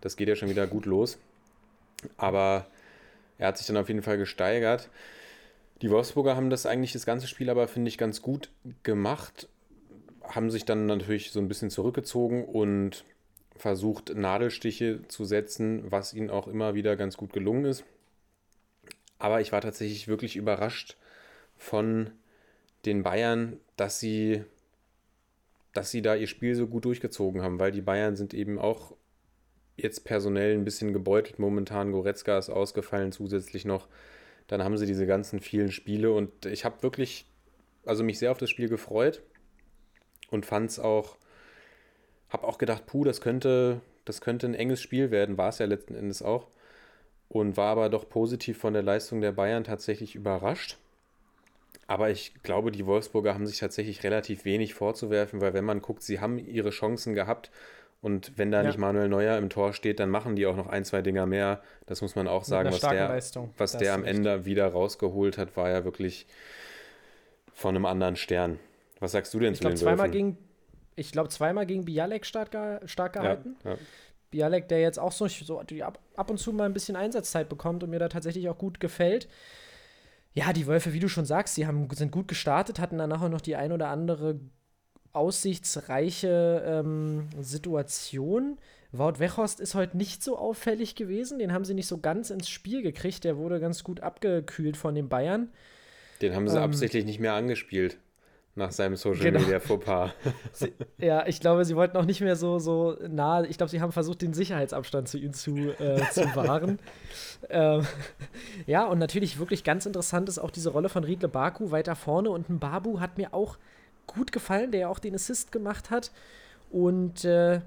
das geht ja schon wieder gut los. Aber er hat sich dann auf jeden Fall gesteigert. Die Wolfsburger haben das eigentlich das ganze Spiel aber, finde ich, ganz gut gemacht. Haben sich dann natürlich so ein bisschen zurückgezogen und versucht, Nadelstiche zu setzen, was ihnen auch immer wieder ganz gut gelungen ist. Aber ich war tatsächlich wirklich überrascht von den Bayern, dass sie, dass sie da ihr Spiel so gut durchgezogen haben, weil die Bayern sind eben auch jetzt personell ein bisschen gebeutelt momentan. Goretzka ist ausgefallen zusätzlich noch. Dann haben sie diese ganzen vielen Spiele und ich habe wirklich, also mich sehr auf das Spiel gefreut und fand es auch, habe auch gedacht, puh, das könnte, das könnte ein enges Spiel werden, war es ja letzten Endes auch. Und war aber doch positiv von der Leistung der Bayern tatsächlich überrascht. Aber ich glaube, die Wolfsburger haben sich tatsächlich relativ wenig vorzuwerfen, weil wenn man guckt, sie haben ihre Chancen gehabt und wenn da Ja. nicht Manuel Neuer im Tor steht, dann machen die auch noch ein, zwei Dinger mehr. Das muss man auch sagen, was der, Leistung. was der am. Ende wieder rausgeholt hat, war ja wirklich von einem anderen Stern. Was sagst du denn Ich zu glaube, den zweimal Wölfen? gegen, ich glaube, zweimal gegen Bialek stark, stark ja, gehalten. ja. Bialek, der jetzt auch so, so ab, ab und zu mal ein bisschen Einsatzzeit bekommt und mir da tatsächlich auch gut gefällt. Ja, die Wölfe, wie du schon sagst, die haben, sind gut gestartet, hatten dann nachher noch die ein oder andere aussichtsreiche ähm, Situation. Wout Weghorst ist heute nicht so auffällig gewesen. Den haben sie nicht so ganz ins Spiel gekriegt. Der wurde ganz gut abgekühlt von den Bayern. Den haben sie Ähm, absichtlich nicht mehr angespielt nach seinem Social Genau. Media Fauxpas. Sie, ja, ich glaube, sie wollten auch nicht mehr so, so nah. Ich glaube, sie haben versucht, den Sicherheitsabstand zu ihm zu, äh, zu wahren. ähm, ja, und natürlich wirklich ganz interessant ist auch diese Rolle von Riedle Baku weiter vorne. Und ein Babu hat mir auch gut gefallen, der ja auch den Assist gemacht hat. Und äh,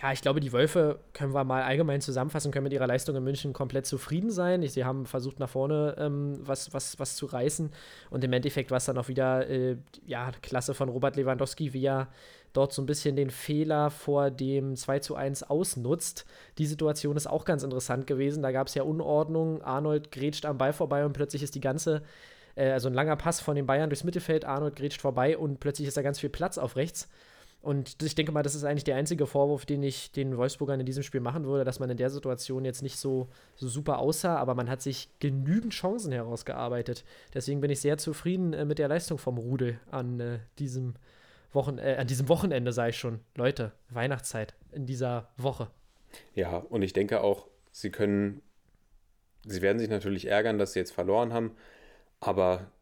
ja, ich glaube, die Wölfe können wir mal allgemein zusammenfassen, können mit ihrer Leistung in München komplett zufrieden sein. Sie haben versucht, nach vorne ähm, was, was, was zu reißen. Und im Endeffekt war es dann auch wieder, äh, ja, Klasse von Robert Lewandowski, wie er dort so ein bisschen den Fehler vor dem 2 zu 1 ausnutzt. Die Situation ist auch ganz interessant gewesen. Da gab es ja Unordnung. Arnold grätscht am Ball vorbei und plötzlich ist die ganze, äh, also ein langer Pass von den Bayern durchs Mittelfeld. Arnold grätscht vorbei und plötzlich ist da ganz viel Platz auf rechts. Und ich denke mal, das ist eigentlich der einzige Vorwurf, den ich den Wolfsburgern in diesem Spiel machen würde, dass man in der Situation jetzt nicht so, so super aussah, aber man hat sich genügend Chancen herausgearbeitet. Deswegen bin ich sehr zufrieden äh, mit der Leistung vom Rudel an, äh, diesem, Wochen äh, an diesem Wochenende, sage ich schon. Leute, Weihnachtszeit in dieser Woche. Ja, und ich denke auch, sie können, sie werden sich natürlich ärgern, dass sie jetzt verloren haben, aber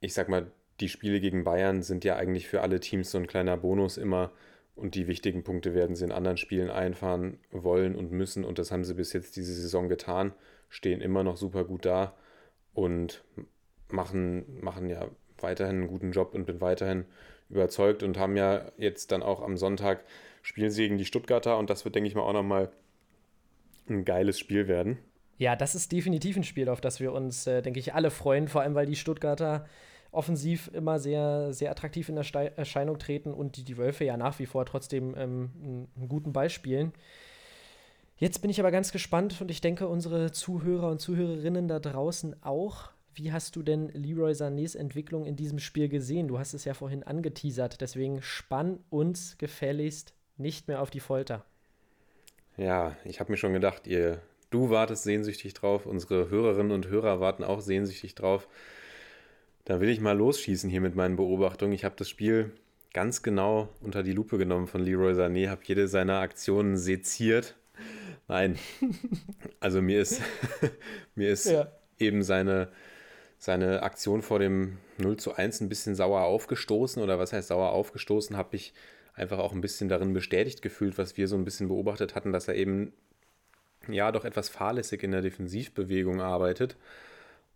ich sag mal, die Spiele gegen Bayern sind ja eigentlich für alle Teams so ein kleiner Bonus immer und die wichtigen Punkte werden sie in anderen Spielen einfahren wollen und müssen und das haben sie bis jetzt diese Saison getan, stehen immer noch super gut da und machen, machen ja weiterhin einen guten Job und bin weiterhin überzeugt und haben ja jetzt dann auch am Sonntag spielen sie gegen die Stuttgarter und das wird, denke ich mal, auch nochmal ein geiles Spiel werden. Ja, das ist definitiv ein Spiel, auf das wir uns, äh, denke ich, alle freuen, vor allem weil die Stuttgarter offensiv immer sehr, sehr attraktiv in Erscheinung treten und die, die Wölfe ja nach wie vor trotzdem ähm, einen, einen guten Ball spielen. Jetzt bin ich aber ganz gespannt und ich denke, unsere Zuhörer und Zuhörerinnen da draußen auch. Wie hast du denn Leroy Sanés Entwicklung in diesem Spiel gesehen? Du hast es ja vorhin angeteasert, deswegen spann uns gefälligst nicht mehr auf die Folter. Ja, ich habe mir schon gedacht, ihr, du wartest sehnsüchtig drauf, unsere Hörerinnen und Hörer warten auch sehnsüchtig drauf. Da will ich mal losschießen hier mit meinen Beobachtungen. Ich habe das Spiel ganz genau unter die Lupe genommen von Leroy Sané, habe jede seiner Aktionen seziert. Nein, also mir ist, mir ist Ja. eben seine, seine Aktion vor dem 0 zu 1 ein bisschen sauer aufgestoßen. Oder was heißt sauer aufgestoßen, habe ich einfach auch ein bisschen darin bestätigt gefühlt, was wir so ein bisschen beobachtet hatten, dass er eben ja doch etwas fahrlässig in der Defensivbewegung arbeitet.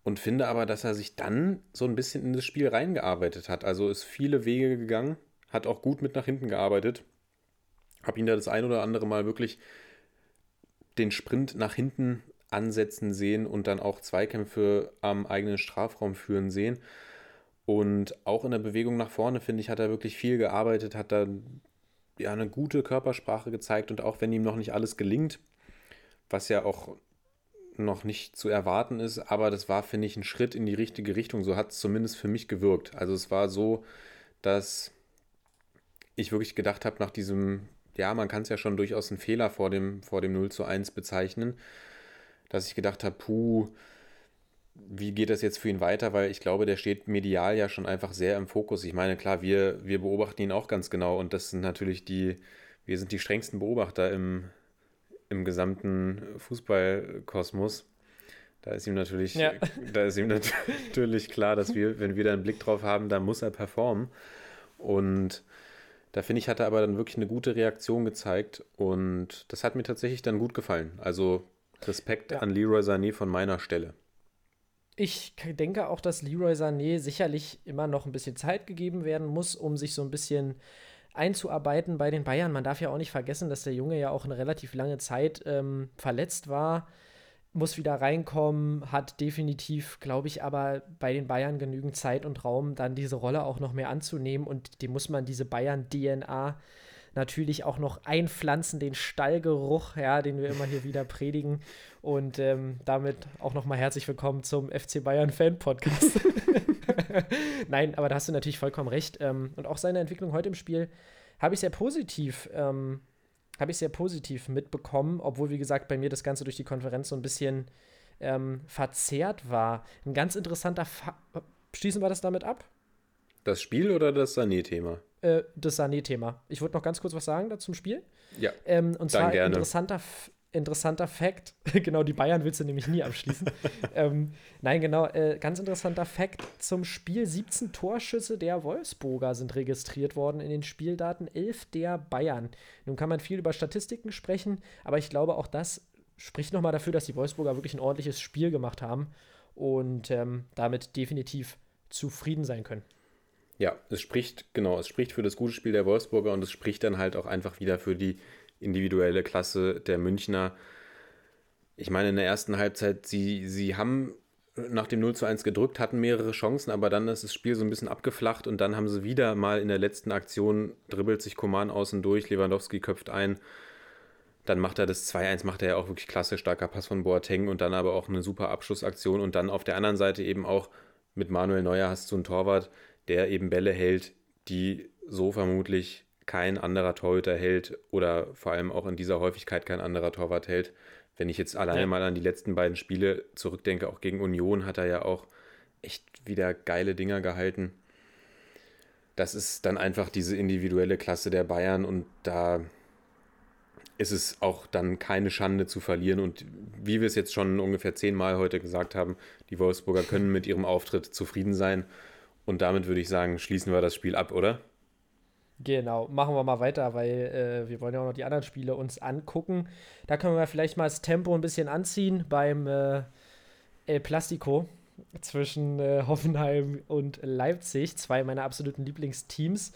Und finde aber, dass er sich dann so ein bisschen in das Spiel reingearbeitet hat. Also ist viele Wege gegangen, hat auch gut mit nach hinten gearbeitet. Habe ihn da das ein oder andere Mal wirklich den Sprint nach hinten ansetzen sehen und dann auch Zweikämpfe am eigenen Strafraum führen sehen. Und auch in der Bewegung nach vorne, finde ich, hat er wirklich viel gearbeitet, hat da ja eine gute Körpersprache gezeigt und auch wenn ihm noch nicht alles gelingt, was ja auch noch nicht zu erwarten ist, aber das war, finde ich, ein Schritt in die richtige Richtung. So hat es zumindest für mich gewirkt. Also es war so, dass ich wirklich gedacht habe, nach diesem, ja, man kann es ja schon durchaus einen Fehler vor dem, vor dem 0 zu 1 bezeichnen, dass ich gedacht habe, puh, wie geht das jetzt für ihn weiter? Weil ich glaube, der steht medial ja schon einfach sehr im Fokus. Ich meine, klar, wir, wir beobachten ihn auch ganz genau und das sind natürlich die, wir sind die strengsten Beobachter im, im gesamten Fußballkosmos. Da ist ihm natürlich, ja. da ist ihm natürlich klar, dass wir, wenn wir da einen Blick drauf haben, da muss er performen. Und da finde ich, hat er aber dann wirklich eine gute Reaktion gezeigt und das hat mir tatsächlich dann gut gefallen. Also Respekt ja. an Leroy Sané von meiner Stelle. Ich denke auch, dass Leroy Sané sicherlich immer noch ein bisschen Zeit gegeben werden muss, um sich so ein bisschen einzuarbeiten bei den Bayern. Man darf ja auch nicht vergessen, dass der Junge ja auch eine relativ lange Zeit ähm, verletzt war, muss wieder reinkommen, hat definitiv, glaube ich, aber bei den Bayern genügend Zeit und Raum, dann diese Rolle auch noch mehr anzunehmen und dem muss man diese Bayern-DNA natürlich auch noch einpflanzen, den Stallgeruch, ja, den wir immer hier wieder predigen. Und ähm, damit auch nochmal herzlich willkommen zum FC Bayern Fan Podcast. Nein, aber da hast du natürlich vollkommen recht. Ähm, und auch seine Entwicklung heute im Spiel habe ich sehr positiv, ähm, habe ich sehr positiv mitbekommen, obwohl, wie gesagt, bei mir das Ganze durch die Konferenz so ein bisschen ähm, verzerrt war. Ein ganz interessanter Fa Schließen wir das damit ab? Das Spiel oder das Sané-Thema? Äh, das Sané-Thema. Ich wollte noch ganz kurz was sagen da zum Spiel. Ja. Ähm, und zwar gerne. interessanter, interessanter Fact. genau, die Bayern willst du nämlich nie abschließen. ähm, nein, genau, äh, ganz interessanter Fact zum Spiel. 17 Torschüsse der Wolfsburger sind registriert worden in den Spieldaten, 11 der Bayern. Nun kann man viel über Statistiken sprechen, aber ich glaube, auch das spricht nochmal dafür, dass die Wolfsburger wirklich ein ordentliches Spiel gemacht haben und ähm, damit definitiv zufrieden sein können. Ja, es spricht, genau, es spricht für das gute Spiel der Wolfsburger und es spricht dann halt auch einfach wieder für die individuelle Klasse der Münchner. Ich meine, in der ersten Halbzeit, sie, sie haben nach dem 0 zu 1 gedrückt, hatten mehrere Chancen, aber dann ist das Spiel so ein bisschen abgeflacht und dann haben sie wieder mal in der letzten Aktion, dribbelt sich Koman außen durch, Lewandowski köpft ein, dann macht er das 2-1, macht er ja auch wirklich klasse, starker Pass von Boateng und dann aber auch eine super Abschlussaktion und dann auf der anderen Seite eben auch mit Manuel Neuer hast du einen Torwart, der eben Bälle hält, die so vermutlich kein anderer Torhüter hält oder vor allem auch in dieser Häufigkeit kein anderer Torwart hält. Wenn ich jetzt alleine ja. mal an die letzten beiden Spiele zurückdenke, auch gegen Union hat er ja auch echt wieder geile Dinger gehalten. Das ist dann einfach diese individuelle Klasse der Bayern und da ist es auch dann keine Schande zu verlieren. Und wie wir es jetzt schon ungefähr zehnmal heute gesagt haben, die Wolfsburger können mit ihrem Auftritt zufrieden sein. Und damit würde ich sagen, schließen wir das Spiel ab, oder? Genau, machen wir mal weiter, weil äh, wir wollen ja auch noch die anderen Spiele uns angucken. Da können wir vielleicht mal das Tempo ein bisschen anziehen beim äh, El Plastico zwischen äh, Hoffenheim und Leipzig, zwei meiner absoluten Lieblingsteams.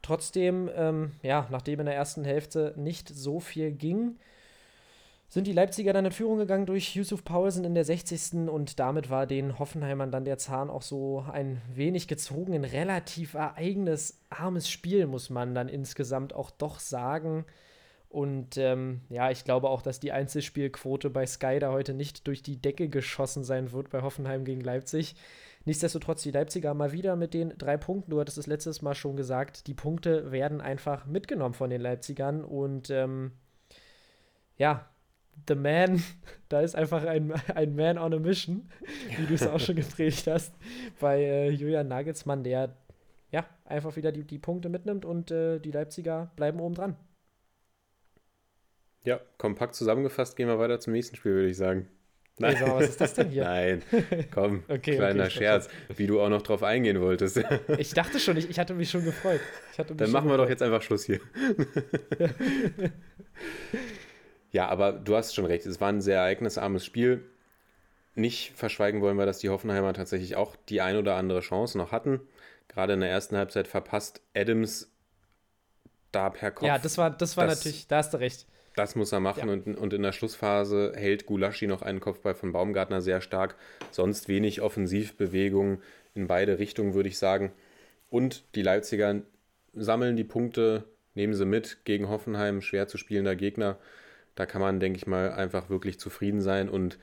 Trotzdem, ähm, ja, nachdem in der ersten Hälfte nicht so viel ging, sind die Leipziger dann in Führung gegangen durch Yusuf Paulsen in der 60. und damit war den Hoffenheimern dann der Zahn auch so ein wenig gezogen. Ein relativ ereignes, armes Spiel, muss man dann insgesamt auch doch sagen. Und ähm, ja, ich glaube auch, dass die Einzelspielquote bei Sky da heute nicht durch die Decke geschossen sein wird bei Hoffenheim gegen Leipzig. Nichtsdestotrotz die Leipziger mal wieder mit den drei Punkten. Du hattest es letztes Mal schon gesagt, die Punkte werden einfach mitgenommen von den Leipzigern. Und ähm, ja, The Man, da ist einfach ein, ein Man on a Mission, wie du es auch schon gepredigt hast, bei äh, Julian Nagelsmann, der ja einfach wieder die, die Punkte mitnimmt und äh, die Leipziger bleiben oben dran. Ja, kompakt zusammengefasst gehen wir weiter zum nächsten Spiel, würde ich sagen. Nein. Hey, was ist das denn hier? Nein, komm, okay, kleiner okay, Scherz, wie du auch noch drauf eingehen wolltest. ich dachte schon, ich, ich hatte mich schon gefreut. Dann machen wir gefreut. doch jetzt einfach Schluss hier. Ja, aber du hast schon recht, es war ein sehr ereignisarmes Spiel. Nicht verschweigen wollen wir, dass die Hoffenheimer tatsächlich auch die ein oder andere Chance noch hatten. Gerade in der ersten Halbzeit verpasst Adams da per Kopf. Ja, das war, das war das, natürlich, da hast du recht. Das muss er machen ja. und, und in der Schlussphase hält Gulaschi noch einen Kopfball von Baumgartner sehr stark. Sonst wenig Offensivbewegung in beide Richtungen, würde ich sagen. Und die Leipziger sammeln die Punkte, nehmen sie mit gegen Hoffenheim, schwer zu spielender Gegner. Da kann man, denke ich mal, einfach wirklich zufrieden sein. Und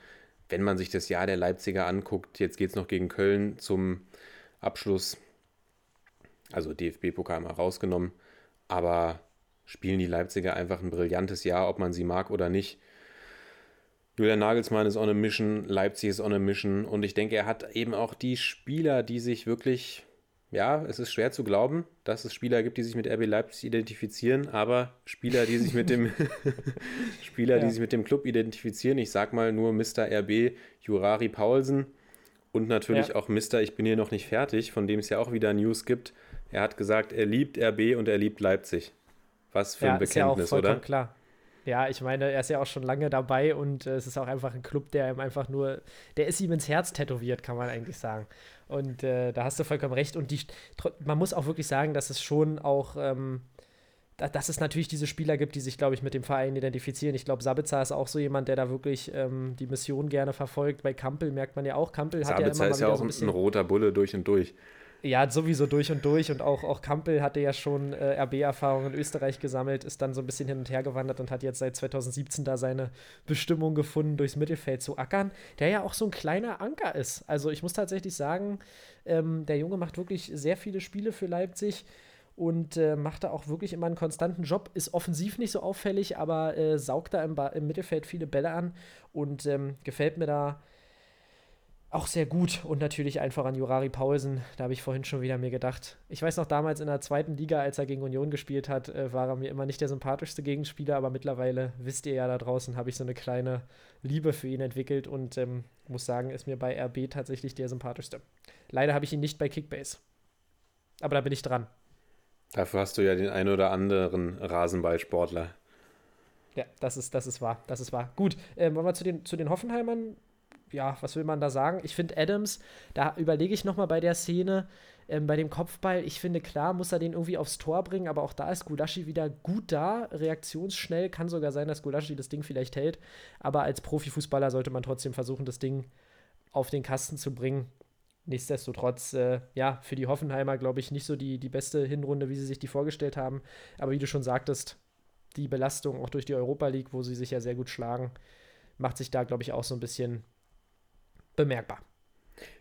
wenn man sich das Jahr der Leipziger anguckt, jetzt geht es noch gegen Köln zum Abschluss, also DFB-Pokal mal rausgenommen, aber spielen die Leipziger einfach ein brillantes Jahr, ob man sie mag oder nicht. Julian Nagelsmann ist on a mission, Leipzig ist on a mission und ich denke, er hat eben auch die Spieler, die sich wirklich ja, es ist schwer zu glauben, dass es Spieler gibt, die sich mit RB Leipzig identifizieren, aber Spieler, die sich mit dem Spieler, ja. die sich mit dem Club identifizieren, ich sag mal nur Mr. RB Jurari Paulsen und natürlich ja. auch Mr. Ich bin hier noch nicht fertig, von dem es ja auch wieder News gibt. Er hat gesagt, er liebt RB und er liebt Leipzig. Was für ja, ein Bekenntnis, ist ja auch oder? klar. Ja, ich meine, er ist ja auch schon lange dabei und äh, es ist auch einfach ein Club, der ihm einfach nur, der ist ihm ins Herz tätowiert, kann man eigentlich sagen. Und äh, da hast du vollkommen recht. Und die, man muss auch wirklich sagen, dass es schon auch, ähm, da, dass es natürlich diese Spieler gibt, die sich, glaube ich, mit dem Verein identifizieren. Ich glaube, Sabitzer ist auch so jemand, der da wirklich ähm, die Mission gerne verfolgt. Bei Kampel merkt man ja auch, Kampel Sabitzer hat ja immer ist ja auch so ein, ein roter Bulle durch und durch. Ja, sowieso durch und durch. Und auch, auch Kampel hatte ja schon äh, RB-Erfahrung in Österreich gesammelt, ist dann so ein bisschen hin und her gewandert und hat jetzt seit 2017 da seine Bestimmung gefunden, durchs Mittelfeld zu ackern, der ja auch so ein kleiner Anker ist. Also ich muss tatsächlich sagen, ähm, der Junge macht wirklich sehr viele Spiele für Leipzig und äh, macht da auch wirklich immer einen konstanten Job. Ist offensiv nicht so auffällig, aber äh, saugt da im, im, Mittelfeld viele Bälle an und ähm, gefällt mir da auch sehr gut und natürlich einfach an Jurari Paulsen. Da habe ich vorhin schon wieder mir gedacht. Ich weiß noch damals in der zweiten Liga, als er gegen Union gespielt hat, äh, war er mir immer nicht der sympathischste Gegenspieler, aber mittlerweile wisst ihr ja da draußen, habe ich so eine kleine Liebe für ihn entwickelt und ähm, muss sagen, ist mir bei RB tatsächlich der sympathischste. Leider habe ich ihn nicht bei Kickbase. Aber da bin ich dran. Dafür hast du ja den ein oder anderen Rasenballsportler. Ja, das ist, das ist wahr. Das ist wahr. Gut, äh, wollen wir zu den, zu den Hoffenheimern ja, was will man da sagen? Ich finde Adams, da überlege ich nochmal bei der Szene, ähm, bei dem Kopfball, ich finde, klar muss er den irgendwie aufs Tor bringen, aber auch da ist Gulaschi wieder gut da, reaktionsschnell. Kann sogar sein, dass Gulaschi das Ding vielleicht hält, aber als Profifußballer sollte man trotzdem versuchen, das Ding auf den Kasten zu bringen. Nichtsdestotrotz, äh, ja, für die Hoffenheimer, glaube ich, nicht so die, die beste Hinrunde, wie sie sich die vorgestellt haben. Aber wie du schon sagtest, die Belastung auch durch die Europa League, wo sie sich ja sehr gut schlagen, macht sich da, glaube ich, auch so ein bisschen bemerkbar.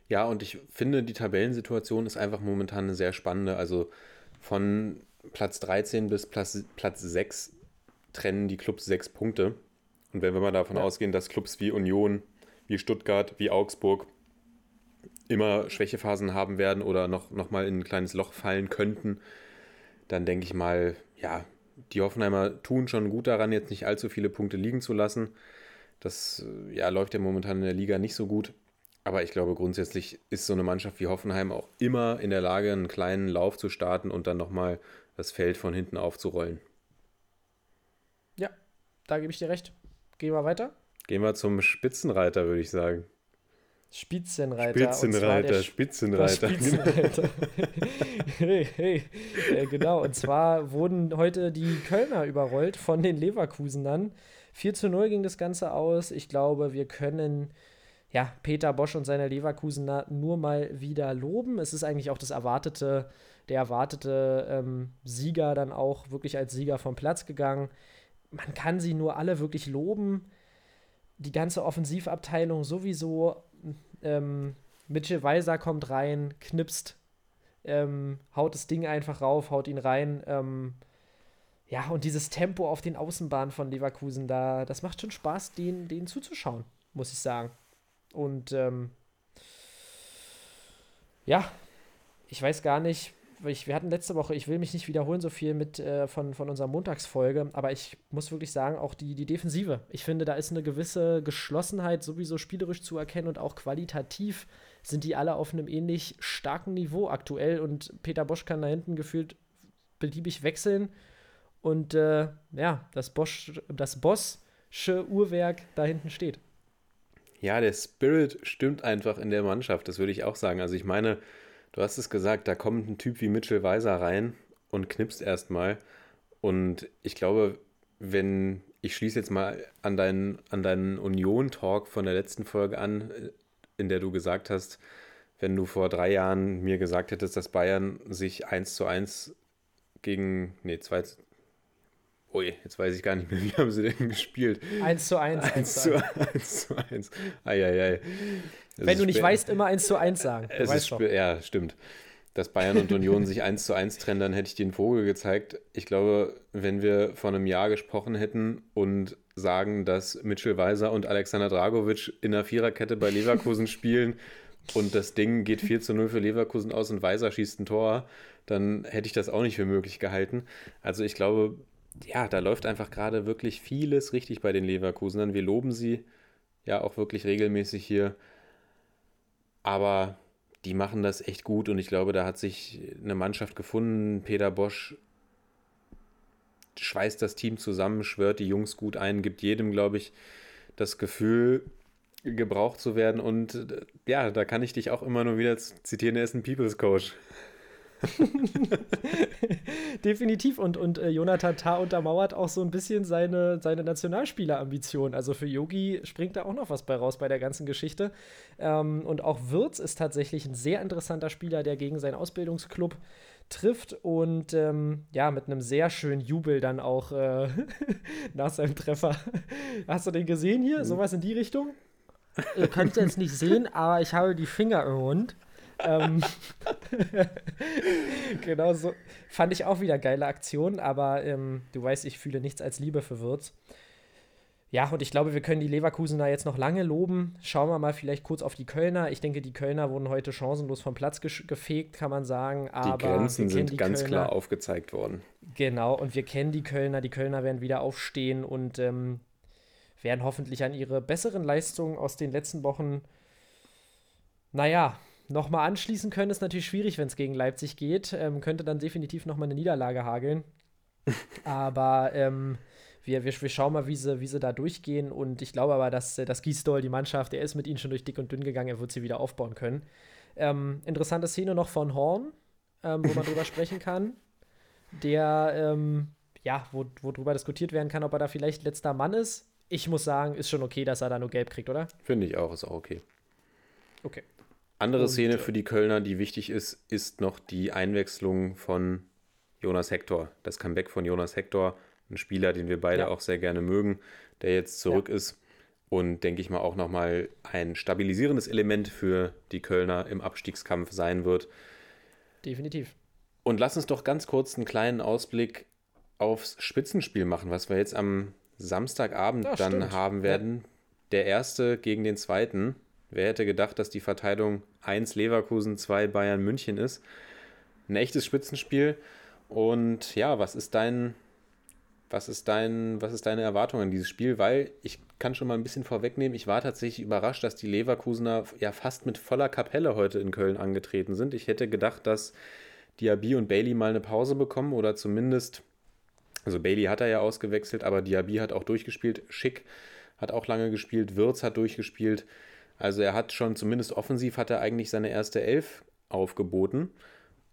Ja, und ich finde, die Tabellensituation ist einfach momentan eine sehr spannende. Also von Platz 13 bis Platz, Platz 6 trennen die Clubs sechs Punkte. Und wenn wir mal davon ja. ausgehen, dass Clubs wie Union, wie Stuttgart, wie Augsburg immer Schwächephasen haben werden oder noch, noch mal in ein kleines Loch fallen könnten, dann denke ich mal, ja, die Hoffenheimer tun schon gut daran, jetzt nicht allzu viele Punkte liegen zu lassen. Das ja, läuft ja momentan in der Liga nicht so gut. Aber ich glaube, grundsätzlich ist so eine Mannschaft wie Hoffenheim auch immer in der Lage, einen kleinen Lauf zu starten und dann nochmal das Feld von hinten aufzurollen. Ja, da gebe ich dir recht. Gehen wir weiter? Gehen wir zum Spitzenreiter, würde ich sagen. Spitzenreiter. Spitzenreiter, Spitzenreiter. Spitzenreiter. hey, hey. Äh, genau, und zwar wurden heute die Kölner überrollt von den Leverkusenern. 4 zu 0 ging das Ganze aus. Ich glaube, wir können ja, Peter Bosch und seine Leverkusener nur mal wieder loben. Es ist eigentlich auch das erwartete, der erwartete ähm, Sieger dann auch wirklich als Sieger vom Platz gegangen. Man kann sie nur alle wirklich loben. Die ganze Offensivabteilung sowieso. Ähm, Mitchell Weiser kommt rein, knipst, ähm, haut das Ding einfach rauf, haut ihn rein. Ähm, ja, und dieses Tempo auf den Außenbahnen von Leverkusen, da, das macht schon Spaß, denen, denen zuzuschauen, muss ich sagen. Und ähm, ja, ich weiß gar nicht, ich, wir hatten letzte Woche, ich will mich nicht wiederholen so viel mit äh, von, von unserer Montagsfolge, aber ich muss wirklich sagen, auch die, die Defensive. Ich finde, da ist eine gewisse Geschlossenheit sowieso spielerisch zu erkennen und auch qualitativ sind die alle auf einem ähnlich starken Niveau aktuell und Peter Bosch kann da hinten gefühlt beliebig wechseln und äh, ja, das Bosch, das Bossche Uhrwerk da hinten steht. Ja, der Spirit stimmt einfach in der Mannschaft, das würde ich auch sagen. Also ich meine, du hast es gesagt, da kommt ein Typ wie Mitchell Weiser rein und knipst erstmal. Und ich glaube, wenn, ich schließe jetzt mal an deinen, an deinen Union-Talk von der letzten Folge an, in der du gesagt hast, wenn du vor drei Jahren mir gesagt hättest, dass Bayern sich 1 zu 1 gegen, nee, 2 zu Ui, jetzt weiß ich gar nicht mehr, wie haben sie denn gespielt? 1 zu 1. 1 zu 1 zu 1. Eieiei. Wenn du nicht weißt, immer 1 zu 1 sagen. Du Es ist weißt doch. ja, stimmt. Dass Bayern und Union sich 1 zu 1 trennen, dann hätte ich den Vogel gezeigt. Ich glaube, wenn wir vor einem Jahr gesprochen hätten und sagen, dass Mitchell Weiser und Alexander Dragovic in der Viererkette bei Leverkusen spielen und das Ding geht 4 zu 0 für Leverkusen aus und Weiser schießt ein Tor, dann hätte ich das auch nicht für möglich gehalten. Also ich glaube, ja, da läuft einfach gerade wirklich vieles richtig bei den Leverkusenern. Wir loben sie ja auch wirklich regelmäßig hier. Aber die machen das echt gut und ich glaube, da hat sich eine Mannschaft gefunden. Peter Bosch schweißt das Team zusammen, schwört die Jungs gut ein, gibt jedem, glaube ich, das Gefühl, gebraucht zu werden. Und äh, ja, da kann ich dich auch immer nur wieder zitieren, er ist ein People's Coach. Definitiv. Und, und äh, Jonathan Tah untermauert auch so ein bisschen seine, seine Nationalspielerambition. Also für Yogi springt da auch noch was bei raus bei der ganzen Geschichte. Ähm, und auch Wirtz ist tatsächlich ein sehr interessanter Spieler, der gegen seinen Ausbildungsclub trifft und ähm, ja, mit einem sehr schönen Jubel dann auch äh, nach seinem Treffer. Hast du den gesehen hier? Sowas in die Richtung? Ihr könnt es jetzt nicht sehen, aber ich habe die Finger im Mund. Ähm, genau so. Fand ich auch wieder geile Aktion, aber ähm, du weißt, ich fühle nichts als Liebe für Wirtz. Ja, und ich glaube, wir können die Leverkusener jetzt noch lange loben. Schauen wir mal vielleicht kurz auf die Kölner. Ich denke, die Kölner wurden heute chancenlos vom Platz gefegt, kann man sagen. Die Aber Grenzen wir kennen sind die ganz Kölner. klar aufgezeigt worden. Genau, und wir kennen die Kölner. Die Kölner werden wieder aufstehen und ähm, werden hoffentlich an ihre besseren Leistungen aus den letzten Wochen, naja, nochmal anschließen können. Ist natürlich schwierig, wenn es gegen Leipzig geht. Ähm, könnte dann definitiv nochmal eine Niederlage hageln. Aber ähm, wir, wir, wir schauen mal, wie sie, wie sie da durchgehen. Und ich glaube aber, dass, dass Gisdol, die Mannschaft, der ist mit ihnen schon durch dick und dünn gegangen. Er wird sie wieder aufbauen können. Ähm, interessante Szene noch von Horn, ähm, wo man drüber sprechen kann. Der, ähm, ja, wo, wo drüber diskutiert werden kann, ob er da vielleicht letzter Mann ist. Ich muss sagen, ist schon okay, dass er da nur gelb kriegt, oder? Finde ich auch, ist auch okay. Okay. Andere Szene äh, für die Kölner, die wichtig ist, ist noch die Einwechslung von Jonas Hector. Das Comeback von Jonas Hector, ein Spieler, den wir beide Ja. auch sehr gerne mögen, der jetzt zurück ist und denke ich mal auch nochmal ein stabilisierendes Element für die Kölner im Abstiegskampf sein wird. Definitiv. Und lass uns doch ganz kurz einen kleinen Ausblick aufs Spitzenspiel machen, was wir jetzt am Samstagabend Ja, dann stimmt. haben werden. Der erste gegen den zweiten. Wer hätte gedacht, dass die Verteilung 1 Leverkusen, 2 Bayern München ist? Ein echtes Spitzenspiel. Und ja, was ist dein, was ist dein, was ist deine Erwartung an dieses Spiel? Weil ich kann schon mal ein bisschen vorwegnehmen, ich war tatsächlich überrascht, dass die Leverkusener ja fast mit voller Kapelle heute in Köln angetreten sind. Ich hätte gedacht, dass Diaby und Bailey mal eine Pause bekommen oder zumindest, also Bailey hat er ja ausgewechselt, aber Diaby hat auch durchgespielt. Schick hat auch lange gespielt, Wirtz hat durchgespielt. Also er hat schon, zumindest offensiv, hat er eigentlich seine erste Elf aufgeboten.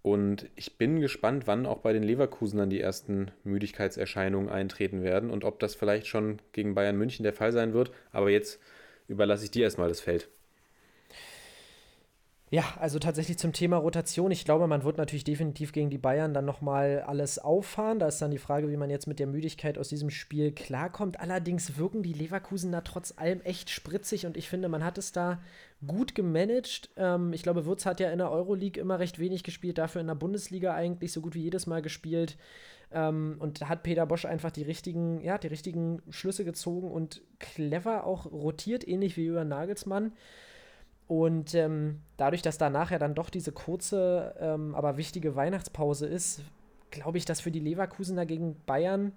Und ich bin gespannt, wann auch bei den Leverkusenern die ersten Müdigkeitserscheinungen eintreten werden und ob das vielleicht schon gegen Bayern München der Fall sein wird. Aber jetzt überlasse ich dir erstmal das Feld. Ja, also tatsächlich zum Thema Rotation. Ich glaube, man wird natürlich definitiv gegen die Bayern dann nochmal alles auffahren. Da ist dann die Frage, wie man jetzt mit der Müdigkeit aus diesem Spiel klarkommt. Allerdings wirken die Leverkusener trotz allem echt spritzig und ich finde, man hat es da gut gemanagt. Ähm, ich glaube, Würz hat ja in der Euroleague immer recht wenig gespielt, dafür in der Bundesliga eigentlich so gut wie jedes Mal gespielt. Ähm, und da hat Peter Bosch einfach die richtigen, ja, die richtigen Schlüsse gezogen und clever auch rotiert, ähnlich wie über Nagelsmann. Und ähm, dadurch, dass da nachher dann doch diese kurze, ähm, aber wichtige Weihnachtspause ist, glaube ich, dass für die Leverkusener gegen Bayern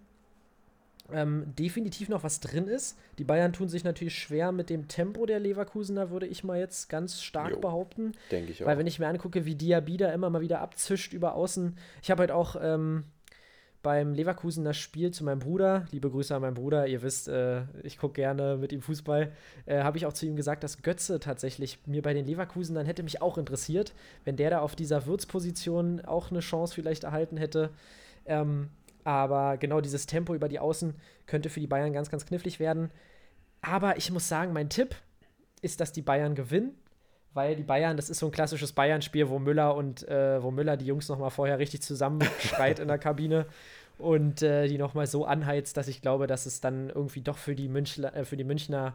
ähm, definitiv noch was drin ist. Die Bayern tun sich natürlich schwer mit dem Tempo der Leverkusener, würde ich mal jetzt ganz stark Jo. behaupten. Denke ich auch. Weil wenn ich mir angucke, wie Diaby da immer mal wieder abzischt über außen. Ich habe halt auch ähm, beim Leverkusener Spiel zu meinem Bruder, liebe Grüße an meinen Bruder, ihr wisst, äh, ich gucke gerne mit ihm Fußball, äh, habe ich auch zu ihm gesagt, dass Götze tatsächlich mir bei den Leverkusenern hätte mich auch interessiert, wenn der da auf dieser Würzposition auch eine Chance vielleicht erhalten hätte. Ähm, aber genau dieses Tempo über die Außen könnte für die Bayern ganz, ganz knifflig werden. Aber ich muss sagen, mein Tipp ist, dass die Bayern gewinnen weil die Bayern, das ist so ein klassisches Bayern-Spiel, wo Müller und äh, wo Müller die Jungs noch mal vorher richtig zusammenschreit in der Kabine und äh, die nochmal so anheizt, dass ich glaube, dass es dann irgendwie doch für die, Münchler, äh, für die Münchner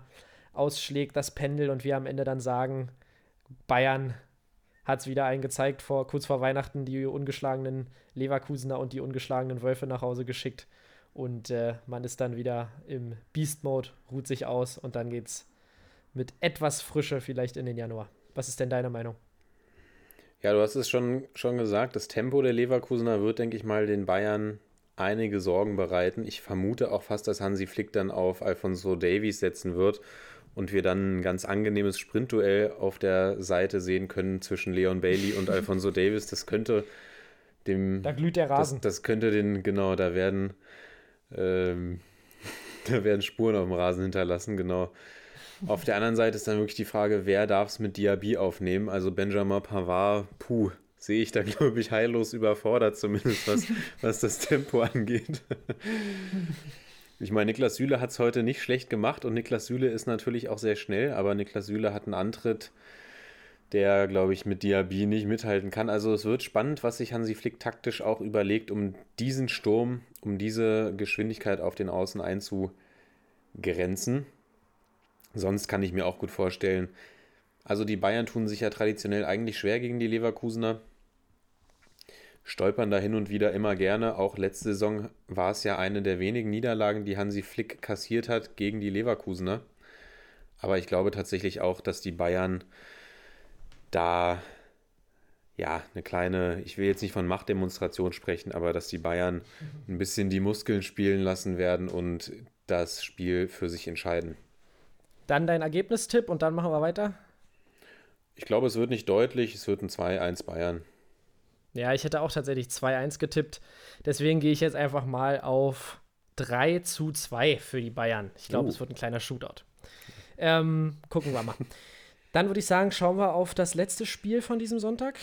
ausschlägt, das Pendel, und wir am Ende dann sagen, Bayern hat es wieder eingezeigt, vor, kurz vor Weihnachten die ungeschlagenen Leverkusener und die ungeschlagenen Wölfe nach Hause geschickt. Und äh, man ist dann wieder im Beast-Mode, ruht sich aus und dann geht's mit etwas Frische vielleicht in den Januar. Was ist denn deine Meinung? Ja, du hast es schon, schon gesagt, das Tempo der Leverkusener wird, denke ich mal, den Bayern einige Sorgen bereiten. Ich vermute auch fast, dass Hansi Flick dann auf Alfonso Davies setzen wird und wir dann ein ganz angenehmes Sprintduell auf der Seite sehen können zwischen Leon Bailey und Alfonso Davis. Das könnte dem. Da glüht der Rasen. Das, das könnte den, genau, da werden, ähm, da werden Spuren auf dem Rasen hinterlassen, genau. Auf der anderen Seite ist dann wirklich die Frage, wer darf es mit Diaby aufnehmen? Also Benjamin Pavard, puh, sehe ich da, glaube ich, heillos überfordert, zumindest was, was das Tempo angeht. Ich meine, Niklas Süle hat es heute nicht schlecht gemacht und Niklas Süle ist natürlich auch sehr schnell, aber Niklas Süle hat einen Antritt, der, glaube ich, mit Diaby nicht mithalten kann. Also es wird spannend, was sich Hansi Flick taktisch auch überlegt, um diesen Sturm, um diese Geschwindigkeit auf den Außen einzugrenzen. Sonst kann ich mir auch gut vorstellen, also die Bayern tun sich ja traditionell eigentlich schwer gegen die Leverkusener stolpern da hin und wieder immer gerne. Auch letzte Saison war es ja eine der wenigen Niederlagen, die Hansi Flick kassiert hat gegen die Leverkusener. Aber ich glaube tatsächlich auch, dass die Bayern da ja eine kleine, ich will jetzt nicht von Machtdemonstration sprechen, aber dass die Bayern ein bisschen die Muskeln spielen lassen werden und das Spiel für sich entscheiden. Dann dein Ergebnistipp und dann machen wir weiter. Ich glaube, es wird nicht deutlich, es wird ein 2-1 Bayern. Ja, ich hätte auch tatsächlich 2-1 getippt. Deswegen gehe ich jetzt einfach mal auf 3 zu 2 für die Bayern. Ich glaube, uh. es wird ein kleiner Shootout. Ähm, gucken wir mal. Dann würde ich sagen, schauen wir auf das letzte Spiel von diesem Sonntag.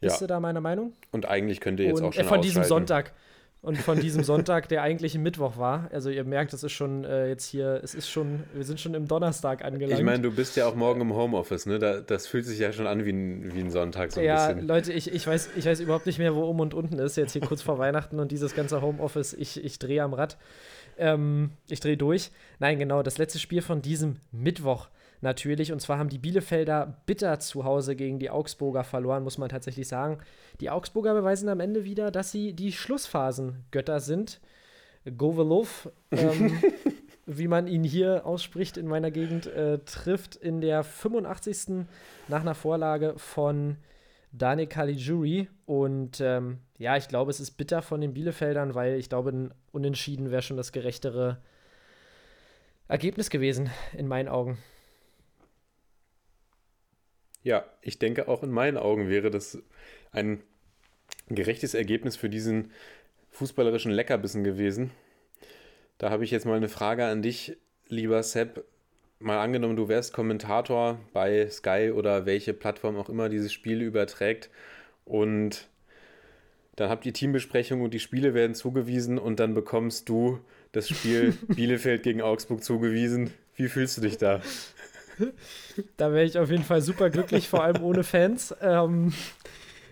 Bist ja. du da meiner Meinung? Und eigentlich könnt ihr jetzt Und, auch schon äh, Von diesem Sonntag und von diesem Sonntag, der eigentlich ein Mittwoch war. Also ihr merkt, es ist schon äh, jetzt hier, es ist schon, wir sind schon im Donnerstag angelangt. Ich meine, du bist ja auch morgen im Homeoffice, ne? Da, das fühlt sich ja schon an wie ein, wie ein Sonntag so ein ja, bisschen. Leute, ich, ich, weiß, ich weiß überhaupt nicht mehr, wo oben und unten ist, jetzt hier kurz vor Weihnachten und dieses ganze Homeoffice, ich, ich drehe am Rad. Ähm, ich drehe durch. Nein, genau, das letzte Spiel von diesem Mittwoch natürlich. Und zwar haben die Bielefelder bitter zu Hause gegen die Augsburger verloren, muss man tatsächlich sagen. Die Augsburger beweisen am Ende wieder, dass sie die Schlussphasen-Götter sind. Govelov, ähm, wie man ihn hier ausspricht in meiner Gegend, äh, trifft in der 85. nach einer Vorlage von Dani Caligiuri. Und ähm, ja, ich glaube, es ist bitter von den Bielefeldern, weil ich glaube, ein Unentschieden wäre schon das gerechtere Ergebnis gewesen, in meinen Augen. Ja, ich denke auch in meinen Augen wäre das ein gerechtes Ergebnis für diesen fußballerischen Leckerbissen gewesen. Da habe ich jetzt mal eine Frage an dich, lieber Sepp. Mal angenommen, du wärst Kommentator bei Sky oder welche Plattform auch immer dieses Spiel überträgt und dann habt ihr Teambesprechung und die Spiele werden zugewiesen und dann bekommst du das Spiel Bielefeld gegen Augsburg zugewiesen. Wie fühlst du dich da? Da wäre ich auf jeden Fall super glücklich, vor allem ohne Fans. Ähm,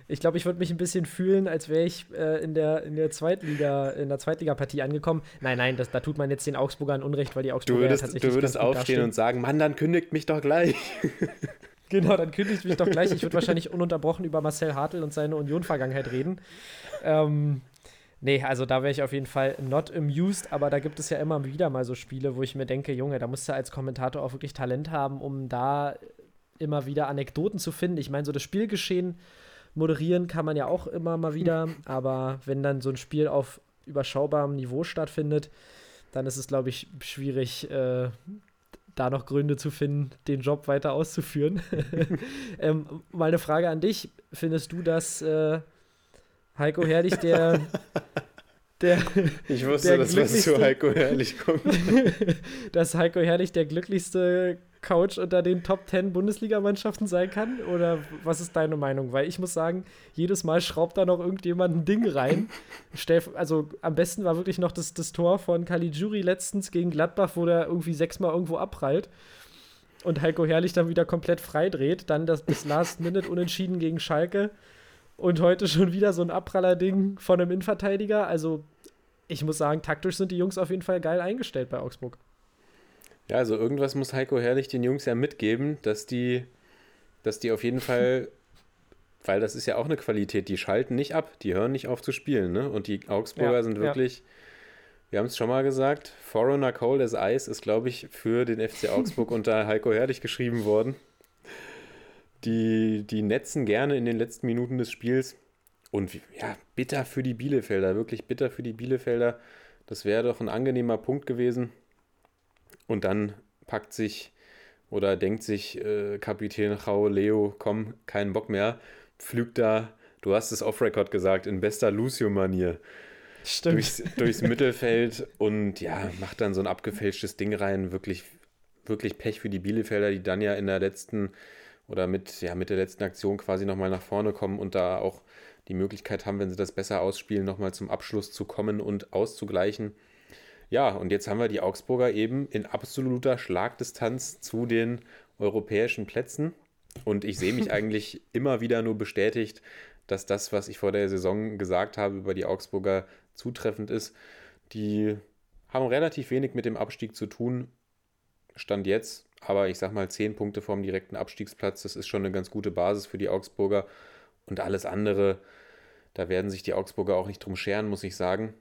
ich glaube, ich würde mich ein bisschen fühlen, als wäre ich äh, in der, in der Zweitliga, in der Zweitligapartie angekommen. Nein, nein, das, da tut man jetzt den Augsburgern Unrecht, weil die Augsburger du würdest, ja tatsächlich. Du würdest aufstehen und sagen, Mann, dann kündigt mich doch gleich. Genau, dann kündigt mich doch gleich. Ich würde wahrscheinlich ununterbrochen über Marcel Hartl und seine Union-Vergangenheit reden. Ähm, Nee, also da wäre ich auf jeden Fall not amused, aber da gibt es ja immer wieder mal so Spiele, wo ich mir denke, Junge, da musst du als Kommentator auch wirklich Talent haben, um da immer wieder Anekdoten zu finden. Ich meine, so das Spielgeschehen moderieren kann man ja auch immer mal wieder, aber wenn dann so ein Spiel auf überschaubarem Niveau stattfindet, dann ist es, glaube ich, schwierig, äh, da noch Gründe zu finden, den Job weiter auszuführen. ähm, meine Frage an dich: Findest du, dass äh, Heiko Herrlich, der. der ich wusste, der dass was zu Heiko Herrlich kommt. dass Heiko Herrlich der glücklichste Coach unter den Top 10 Bundesligamannschaften sein kann? Oder was ist deine Meinung? Weil ich muss sagen, jedes Mal schraubt da noch irgendjemand ein Ding rein. also am besten war wirklich noch das, das Tor von Caligiuri letztens gegen Gladbach, wo der irgendwie sechsmal irgendwo abprallt und Heiko Herrlich dann wieder komplett freidreht. Dann das bis Last Minute unentschieden gegen Schalke. Und heute schon wieder so ein Abpraller-Ding von einem Innenverteidiger. Also ich muss sagen, taktisch sind die Jungs auf jeden Fall geil eingestellt bei Augsburg. Ja, also irgendwas muss Heiko Herrlich den Jungs ja mitgeben, dass die, dass die auf jeden Fall, weil das ist ja auch eine Qualität, die schalten nicht ab, die hören nicht auf zu spielen, ne? Und die Augsburger Ja, sind ja. wirklich, wir haben es schon mal gesagt, Foreigner Cold as Ice ist, glaube ich, für den FC Augsburg unter Heiko Herrlich geschrieben worden. Die, die netzen gerne in den letzten Minuten des Spiels. Und ja, bitter für die Bielefelder, wirklich bitter für die Bielefelder. Das wäre doch ein angenehmer Punkt gewesen. Und dann packt sich oder denkt sich äh, Kapitän Chao Leo, komm, keinen Bock mehr, pflügt da, du hast es off-Record gesagt, in bester Lucio-Manier durchs, durchs Mittelfeld und ja, macht dann so ein abgefälschtes Ding rein. Wirklich, wirklich Pech für die Bielefelder, die dann ja in der letzten oder mit, ja, mit der letzten Aktion quasi nochmal nach vorne kommen und da auch die Möglichkeit haben, wenn sie das besser ausspielen, nochmal zum Abschluss zu kommen und auszugleichen. Ja, und jetzt haben wir die Augsburger eben in absoluter Schlagdistanz zu den europäischen Plätzen. Und ich sehe mich eigentlich immer wieder nur bestätigt, dass das, was ich vor der Saison gesagt habe über die Augsburger, zutreffend ist. Die haben relativ wenig mit dem Abstieg zu tun, Stand jetzt. Aber ich sag mal, zehn Punkte vorm direkten Abstiegsplatz, das ist schon eine ganz gute Basis für die Augsburger. Und alles andere, da werden sich die Augsburger auch nicht drum scheren, muss ich sagen.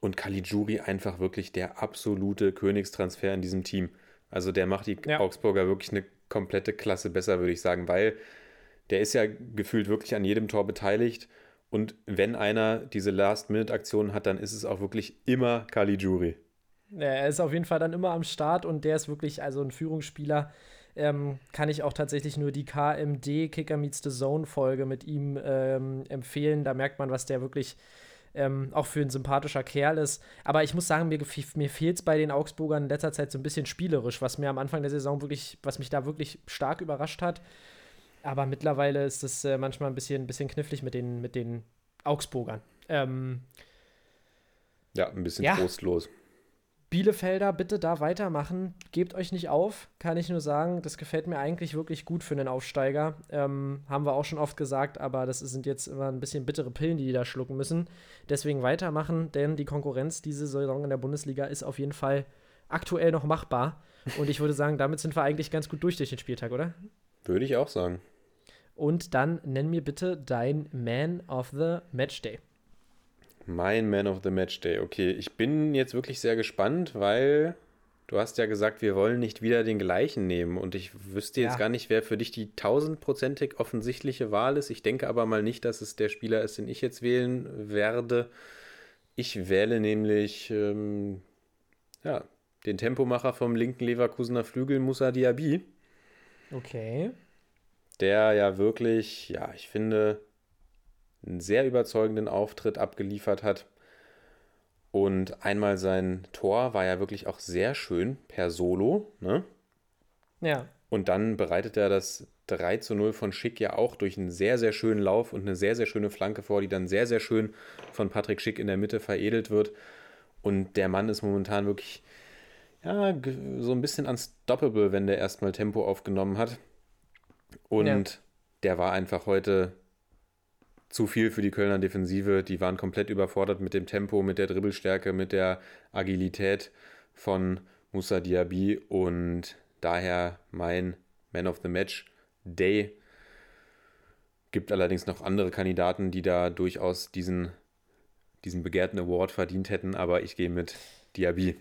Und Caligiuri einfach wirklich der absolute Königstransfer in diesem Team. Also der macht die Ja. Augsburger wirklich eine komplette Klasse besser, würde ich sagen, weil der ist ja gefühlt wirklich an jedem Tor beteiligt. Und wenn einer diese Last-Minute-Aktion hat, dann ist es auch wirklich immer Caligiuri. Ja, er ist auf jeden Fall dann immer am Start und der ist wirklich also ein Führungsspieler. Ähm, kann ich auch tatsächlich nur die KMD Kicker Meets the Zone Folge mit ihm ähm, empfehlen. Da merkt man, was der wirklich ähm, auch für ein sympathischer Kerl ist. Aber ich muss sagen, mir, mir fehlt es bei den Augsburgern in letzter Zeit so ein bisschen spielerisch, was mir am Anfang der Saison wirklich, was mich da wirklich stark überrascht hat. Aber mittlerweile ist es äh, manchmal ein bisschen, bisschen knifflig mit den, mit den Augsburgern. Ähm, Ja, ein bisschen Ja. trostlos. Bielefelder, bitte da weitermachen. Gebt euch nicht auf, kann ich nur sagen. Das gefällt mir eigentlich wirklich gut für einen Aufsteiger. Ähm, haben wir auch schon oft gesagt, aber das sind jetzt immer ein bisschen bittere Pillen, die die da schlucken müssen. Deswegen weitermachen, denn die Konkurrenz diese Saison in der Bundesliga ist auf jeden Fall aktuell noch machbar. Und ich würde sagen, damit sind wir eigentlich ganz gut durch durch den Spieltag, oder? Würde ich auch sagen. Und dann nenn mir bitte dein Man of the Matchday. Mein Man of the Match Day. Okay, ich bin jetzt wirklich sehr gespannt, weil du hast ja gesagt, wir wollen nicht wieder den gleichen nehmen. Und ich wüsste jetzt Ja. gar nicht, wer für dich die tausendprozentig offensichtliche Wahl ist. Ich denke aber mal nicht, dass es der Spieler ist, den ich jetzt wählen werde. Ich wähle nämlich ähm, ja, den Tempomacher vom linken Leverkusener Flügel, Musa Diaby. Okay. der ja wirklich, ja, ich finde, einen sehr überzeugenden Auftritt abgeliefert hat. Und einmal sein Tor war ja wirklich auch sehr schön per Solo, ne? Ja. Und dann bereitet er das 3 zu 0 von Schick ja auch durch einen sehr, sehr schönen Lauf und eine sehr, sehr schöne Flanke vor, die dann sehr, sehr schön von Patrick Schick in der Mitte veredelt wird. Und der Mann ist momentan wirklich, ja, so ein bisschen unstoppable, wenn der erstmal Tempo aufgenommen hat. Und Ja. der war einfach heute zu viel für die Kölner Defensive. Die waren komplett überfordert mit dem Tempo, mit der Dribbelstärke, mit der Agilität von Musa Diaby und daher mein Man of the Match Day. Gibt allerdings noch andere Kandidaten, die da durchaus diesen, diesen begehrten Award verdient hätten, aber ich gehe mit Diaby.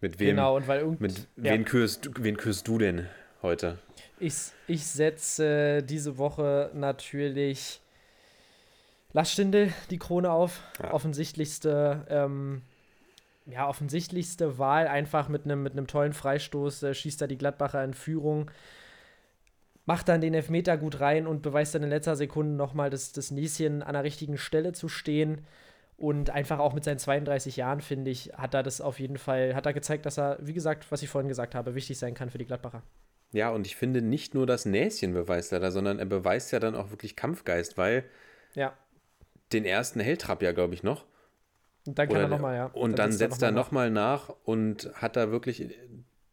Mit wem, Genau, und weil irgend mit ja. wen, kürst, du- wen kürst du denn heute? Ich, ich setze diese Woche natürlich Lars Stindl die Krone auf. Ja. Offensichtlichste, ähm, ja, offensichtlichste Wahl, einfach mit einem mit tollen Freistoß, äh, schießt er die Gladbacher in Führung, macht dann den Elfmeter gut rein und beweist dann in letzter Sekunde nochmal, dass das Näschen an der richtigen Stelle zu stehen. Und einfach auch mit seinen 32 Jahren, finde ich, hat er das auf jeden Fall, hat er gezeigt, dass er, wie gesagt, was ich vorhin gesagt habe, wichtig sein kann für die Gladbacher. Ja, und ich finde nicht nur das Näschen beweist er da, sondern er beweist ja dann auch wirklich Kampfgeist, weil Ja. Den ersten hält Trapp ja, glaube ich, noch. Und dann kann Oder er nochmal, ja. Und dann, setzt setzt er noch mal nochmal nach und hat da wirklich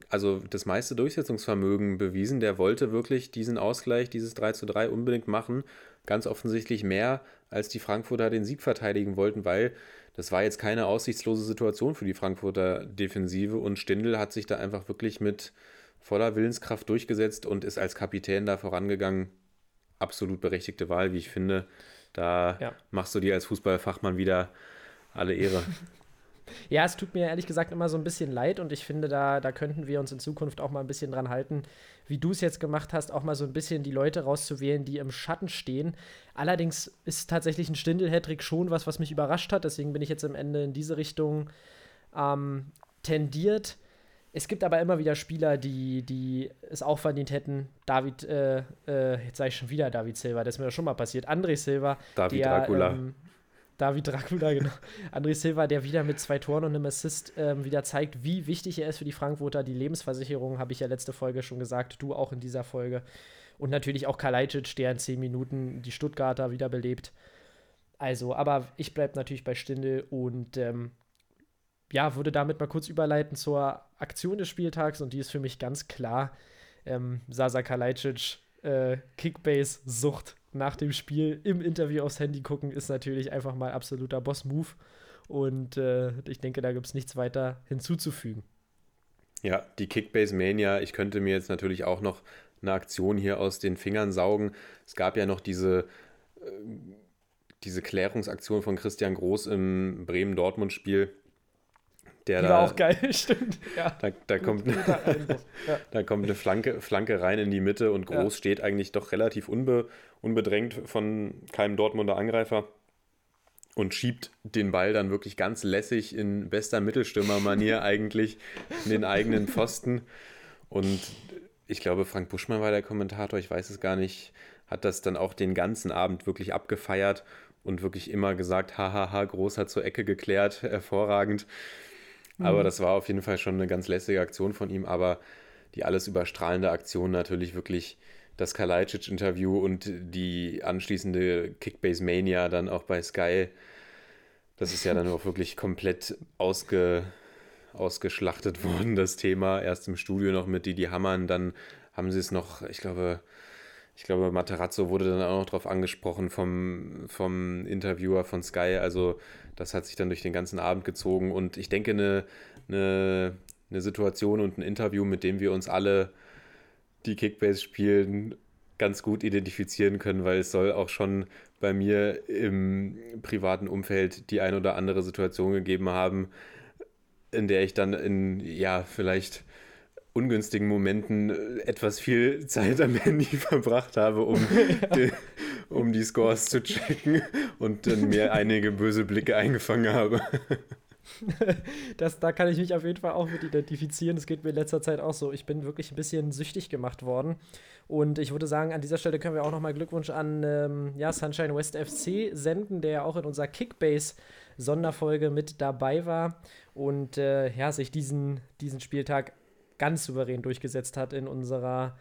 also das meiste Durchsetzungsvermögen bewiesen. Der wollte wirklich diesen Ausgleich, dieses 3 zu 3 unbedingt machen. Ganz offensichtlich mehr, als die Frankfurter den Sieg verteidigen wollten, weil das war jetzt keine aussichtslose Situation für die Frankfurter Defensive und Stindl hat sich da einfach wirklich mit voller Willenskraft durchgesetzt und ist als Kapitän da vorangegangen. Absolut berechtigte Wahl, wie ich finde. Da ja. machst du dir als Fußballfachmann wieder alle Ehre. Ja, es tut mir ehrlich gesagt immer so ein bisschen leid und ich finde, da, da könnten wir uns in Zukunft auch mal ein bisschen dran halten, wie du es jetzt gemacht hast, auch mal so ein bisschen die Leute rauszuwählen, die im Schatten stehen. Allerdings ist tatsächlich ein Stindel-Hattrick schon was, was mich überrascht hat, deswegen bin ich jetzt am Ende in diese Richtung ähm, tendiert. Es gibt aber immer wieder Spieler, die, die es auch verdient hätten. David, äh, äh, jetzt sage ich schon wieder David Silva, das ist mir doch schon mal passiert. André Silva. David der, Dracula. Ähm, David Dracula, genau. André Silva, der wieder mit zwei Toren und einem Assist ähm, wieder zeigt, wie wichtig er ist für die Frankfurter. Die Lebensversicherung habe ich ja letzte Folge schon gesagt, du auch in dieser Folge. Und natürlich auch Kalajdzic, der in zehn Minuten die Stuttgarter wiederbelebt. Also, aber ich bleibe natürlich bei Stindel und ähm, ja, würde damit mal kurz überleiten zur Aktion des Spieltags und die ist für mich ganz klar. Ähm, Sasa Kalajdzic, äh, Kickbase-Sucht nach dem Spiel im Interview aufs Handy gucken, ist natürlich einfach mal absoluter Boss-Move. Und äh, ich denke, da gibt es nichts weiter hinzuzufügen. Ja, die Kickbase-Mania, ich könnte mir jetzt natürlich auch noch eine Aktion hier aus den Fingern saugen. Es gab ja noch diese, äh, diese Klärungsaktion von Christian Groß im Bremen-Dortmund-Spiel der die da, war auch geil, stimmt. Ja. Da, da kommt, ja. da kommt eine Flanke, Flanke rein in die Mitte und Groß ja. steht eigentlich doch relativ unbe, unbedrängt von keinem Dortmunder Angreifer und schiebt den Ball dann wirklich ganz lässig in bester Mittelstürmermanier eigentlich in den eigenen Pfosten. Und ich glaube, Frank Buschmann war der Kommentator, ich weiß es gar nicht, hat das dann auch den ganzen Abend wirklich abgefeiert und wirklich immer gesagt, hahaha, Groß hat zur Ecke geklärt, hervorragend. Aber mhm. das war auf jeden Fall schon eine ganz lässige Aktion von ihm. Aber die alles überstrahlende Aktion natürlich wirklich das Kalajdzic-Interview und die anschließende Kickbase Mania dann auch bei Sky. Das ist ja dann auch wirklich komplett ausge, ausgeschlachtet worden, das Thema. Erst im Studio noch mit Didi Hammern, dann haben sie es noch, ich glaube, ich glaube, Materazzo wurde dann auch noch darauf angesprochen vom, vom Interviewer von Sky. Also das hat sich dann durch den ganzen Abend gezogen. Und ich denke, eine, eine, eine Situation und ein Interview, mit dem wir uns alle, die Kickbase spielen, ganz gut identifizieren können, weil es soll auch schon bei mir im privaten Umfeld die ein oder andere Situation gegeben haben, in der ich dann in, ja, vielleicht ungünstigen Momenten etwas viel Zeit am Handy verbracht habe, um, ja. Um die Scores zu checken und dann mir einige böse Blicke eingefangen habe. Das, da kann ich mich auf jeden Fall auch mit identifizieren. Das geht mir in letzter Zeit auch so. Ich bin wirklich ein bisschen süchtig gemacht worden. Und ich würde sagen, an dieser Stelle können wir auch nochmal Glückwunsch an ähm, ja, Sunshine West FC senden, der ja auch in unserer Kickbase-Sonderfolge mit dabei war und äh, ja, sich diesen, diesen Spieltag ganz souverän durchgesetzt hat in unserer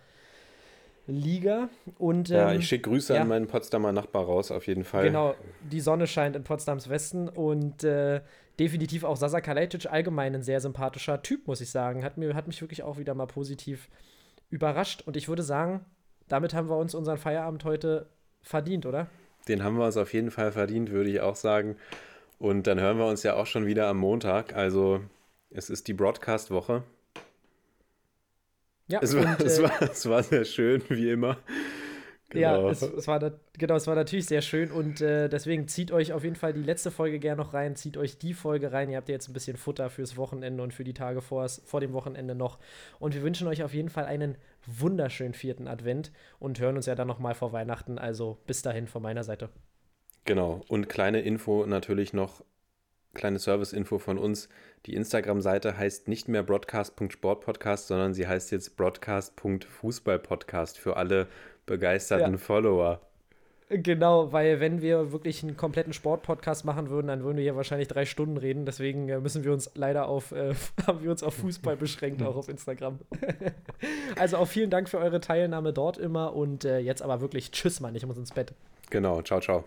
Liga. Und, ja, ähm, ich schicke Grüße ja, an meinen Potsdamer Nachbar raus, auf jeden Fall. Genau, die Sonne scheint in Potsdams Westen und äh, definitiv auch Sasa Kalajdzic allgemein ein sehr sympathischer Typ, muss ich sagen. Hat, mir, hat mich wirklich auch wieder mal positiv überrascht. Und ich würde sagen, damit haben wir uns unseren Feierabend heute verdient, oder? Den haben wir uns auf jeden Fall verdient, würde ich auch sagen. Und dann hören wir uns ja auch schon wieder am Montag. Also es ist die Broadcast-Woche. Ja, es, war, und, es, äh, war, es war sehr schön, wie immer. Genau. Ja, es, es, war da, genau, es war natürlich sehr schön und äh, deswegen zieht euch auf jeden Fall die letzte Folge gerne noch rein, zieht euch die Folge rein. Ihr habt jetzt ein bisschen Futter fürs Wochenende und für die Tage vor, vor dem Wochenende noch. Und wir wünschen euch auf jeden Fall einen wunderschönen vierten Advent und hören uns ja dann nochmal vor Weihnachten. Also bis dahin von meiner Seite. Genau, und kleine Info natürlich noch kleine Service-Info von uns. Die Instagram-Seite heißt nicht mehr broadcast.sportpodcast, sondern sie heißt jetzt broadcast.fußballpodcast für alle begeisterten ja. Follower. Genau, weil wenn wir wirklich einen kompletten Sportpodcast machen würden, dann würden wir hier wahrscheinlich drei Stunden reden. Deswegen äh, müssen wir uns leider auf, äh, haben wir uns auf Fußball beschränkt, auch auf Instagram. also auch vielen Dank für eure Teilnahme dort immer und äh, jetzt aber wirklich Tschüss, Mann, ich muss ins Bett. Genau, ciao, ciao.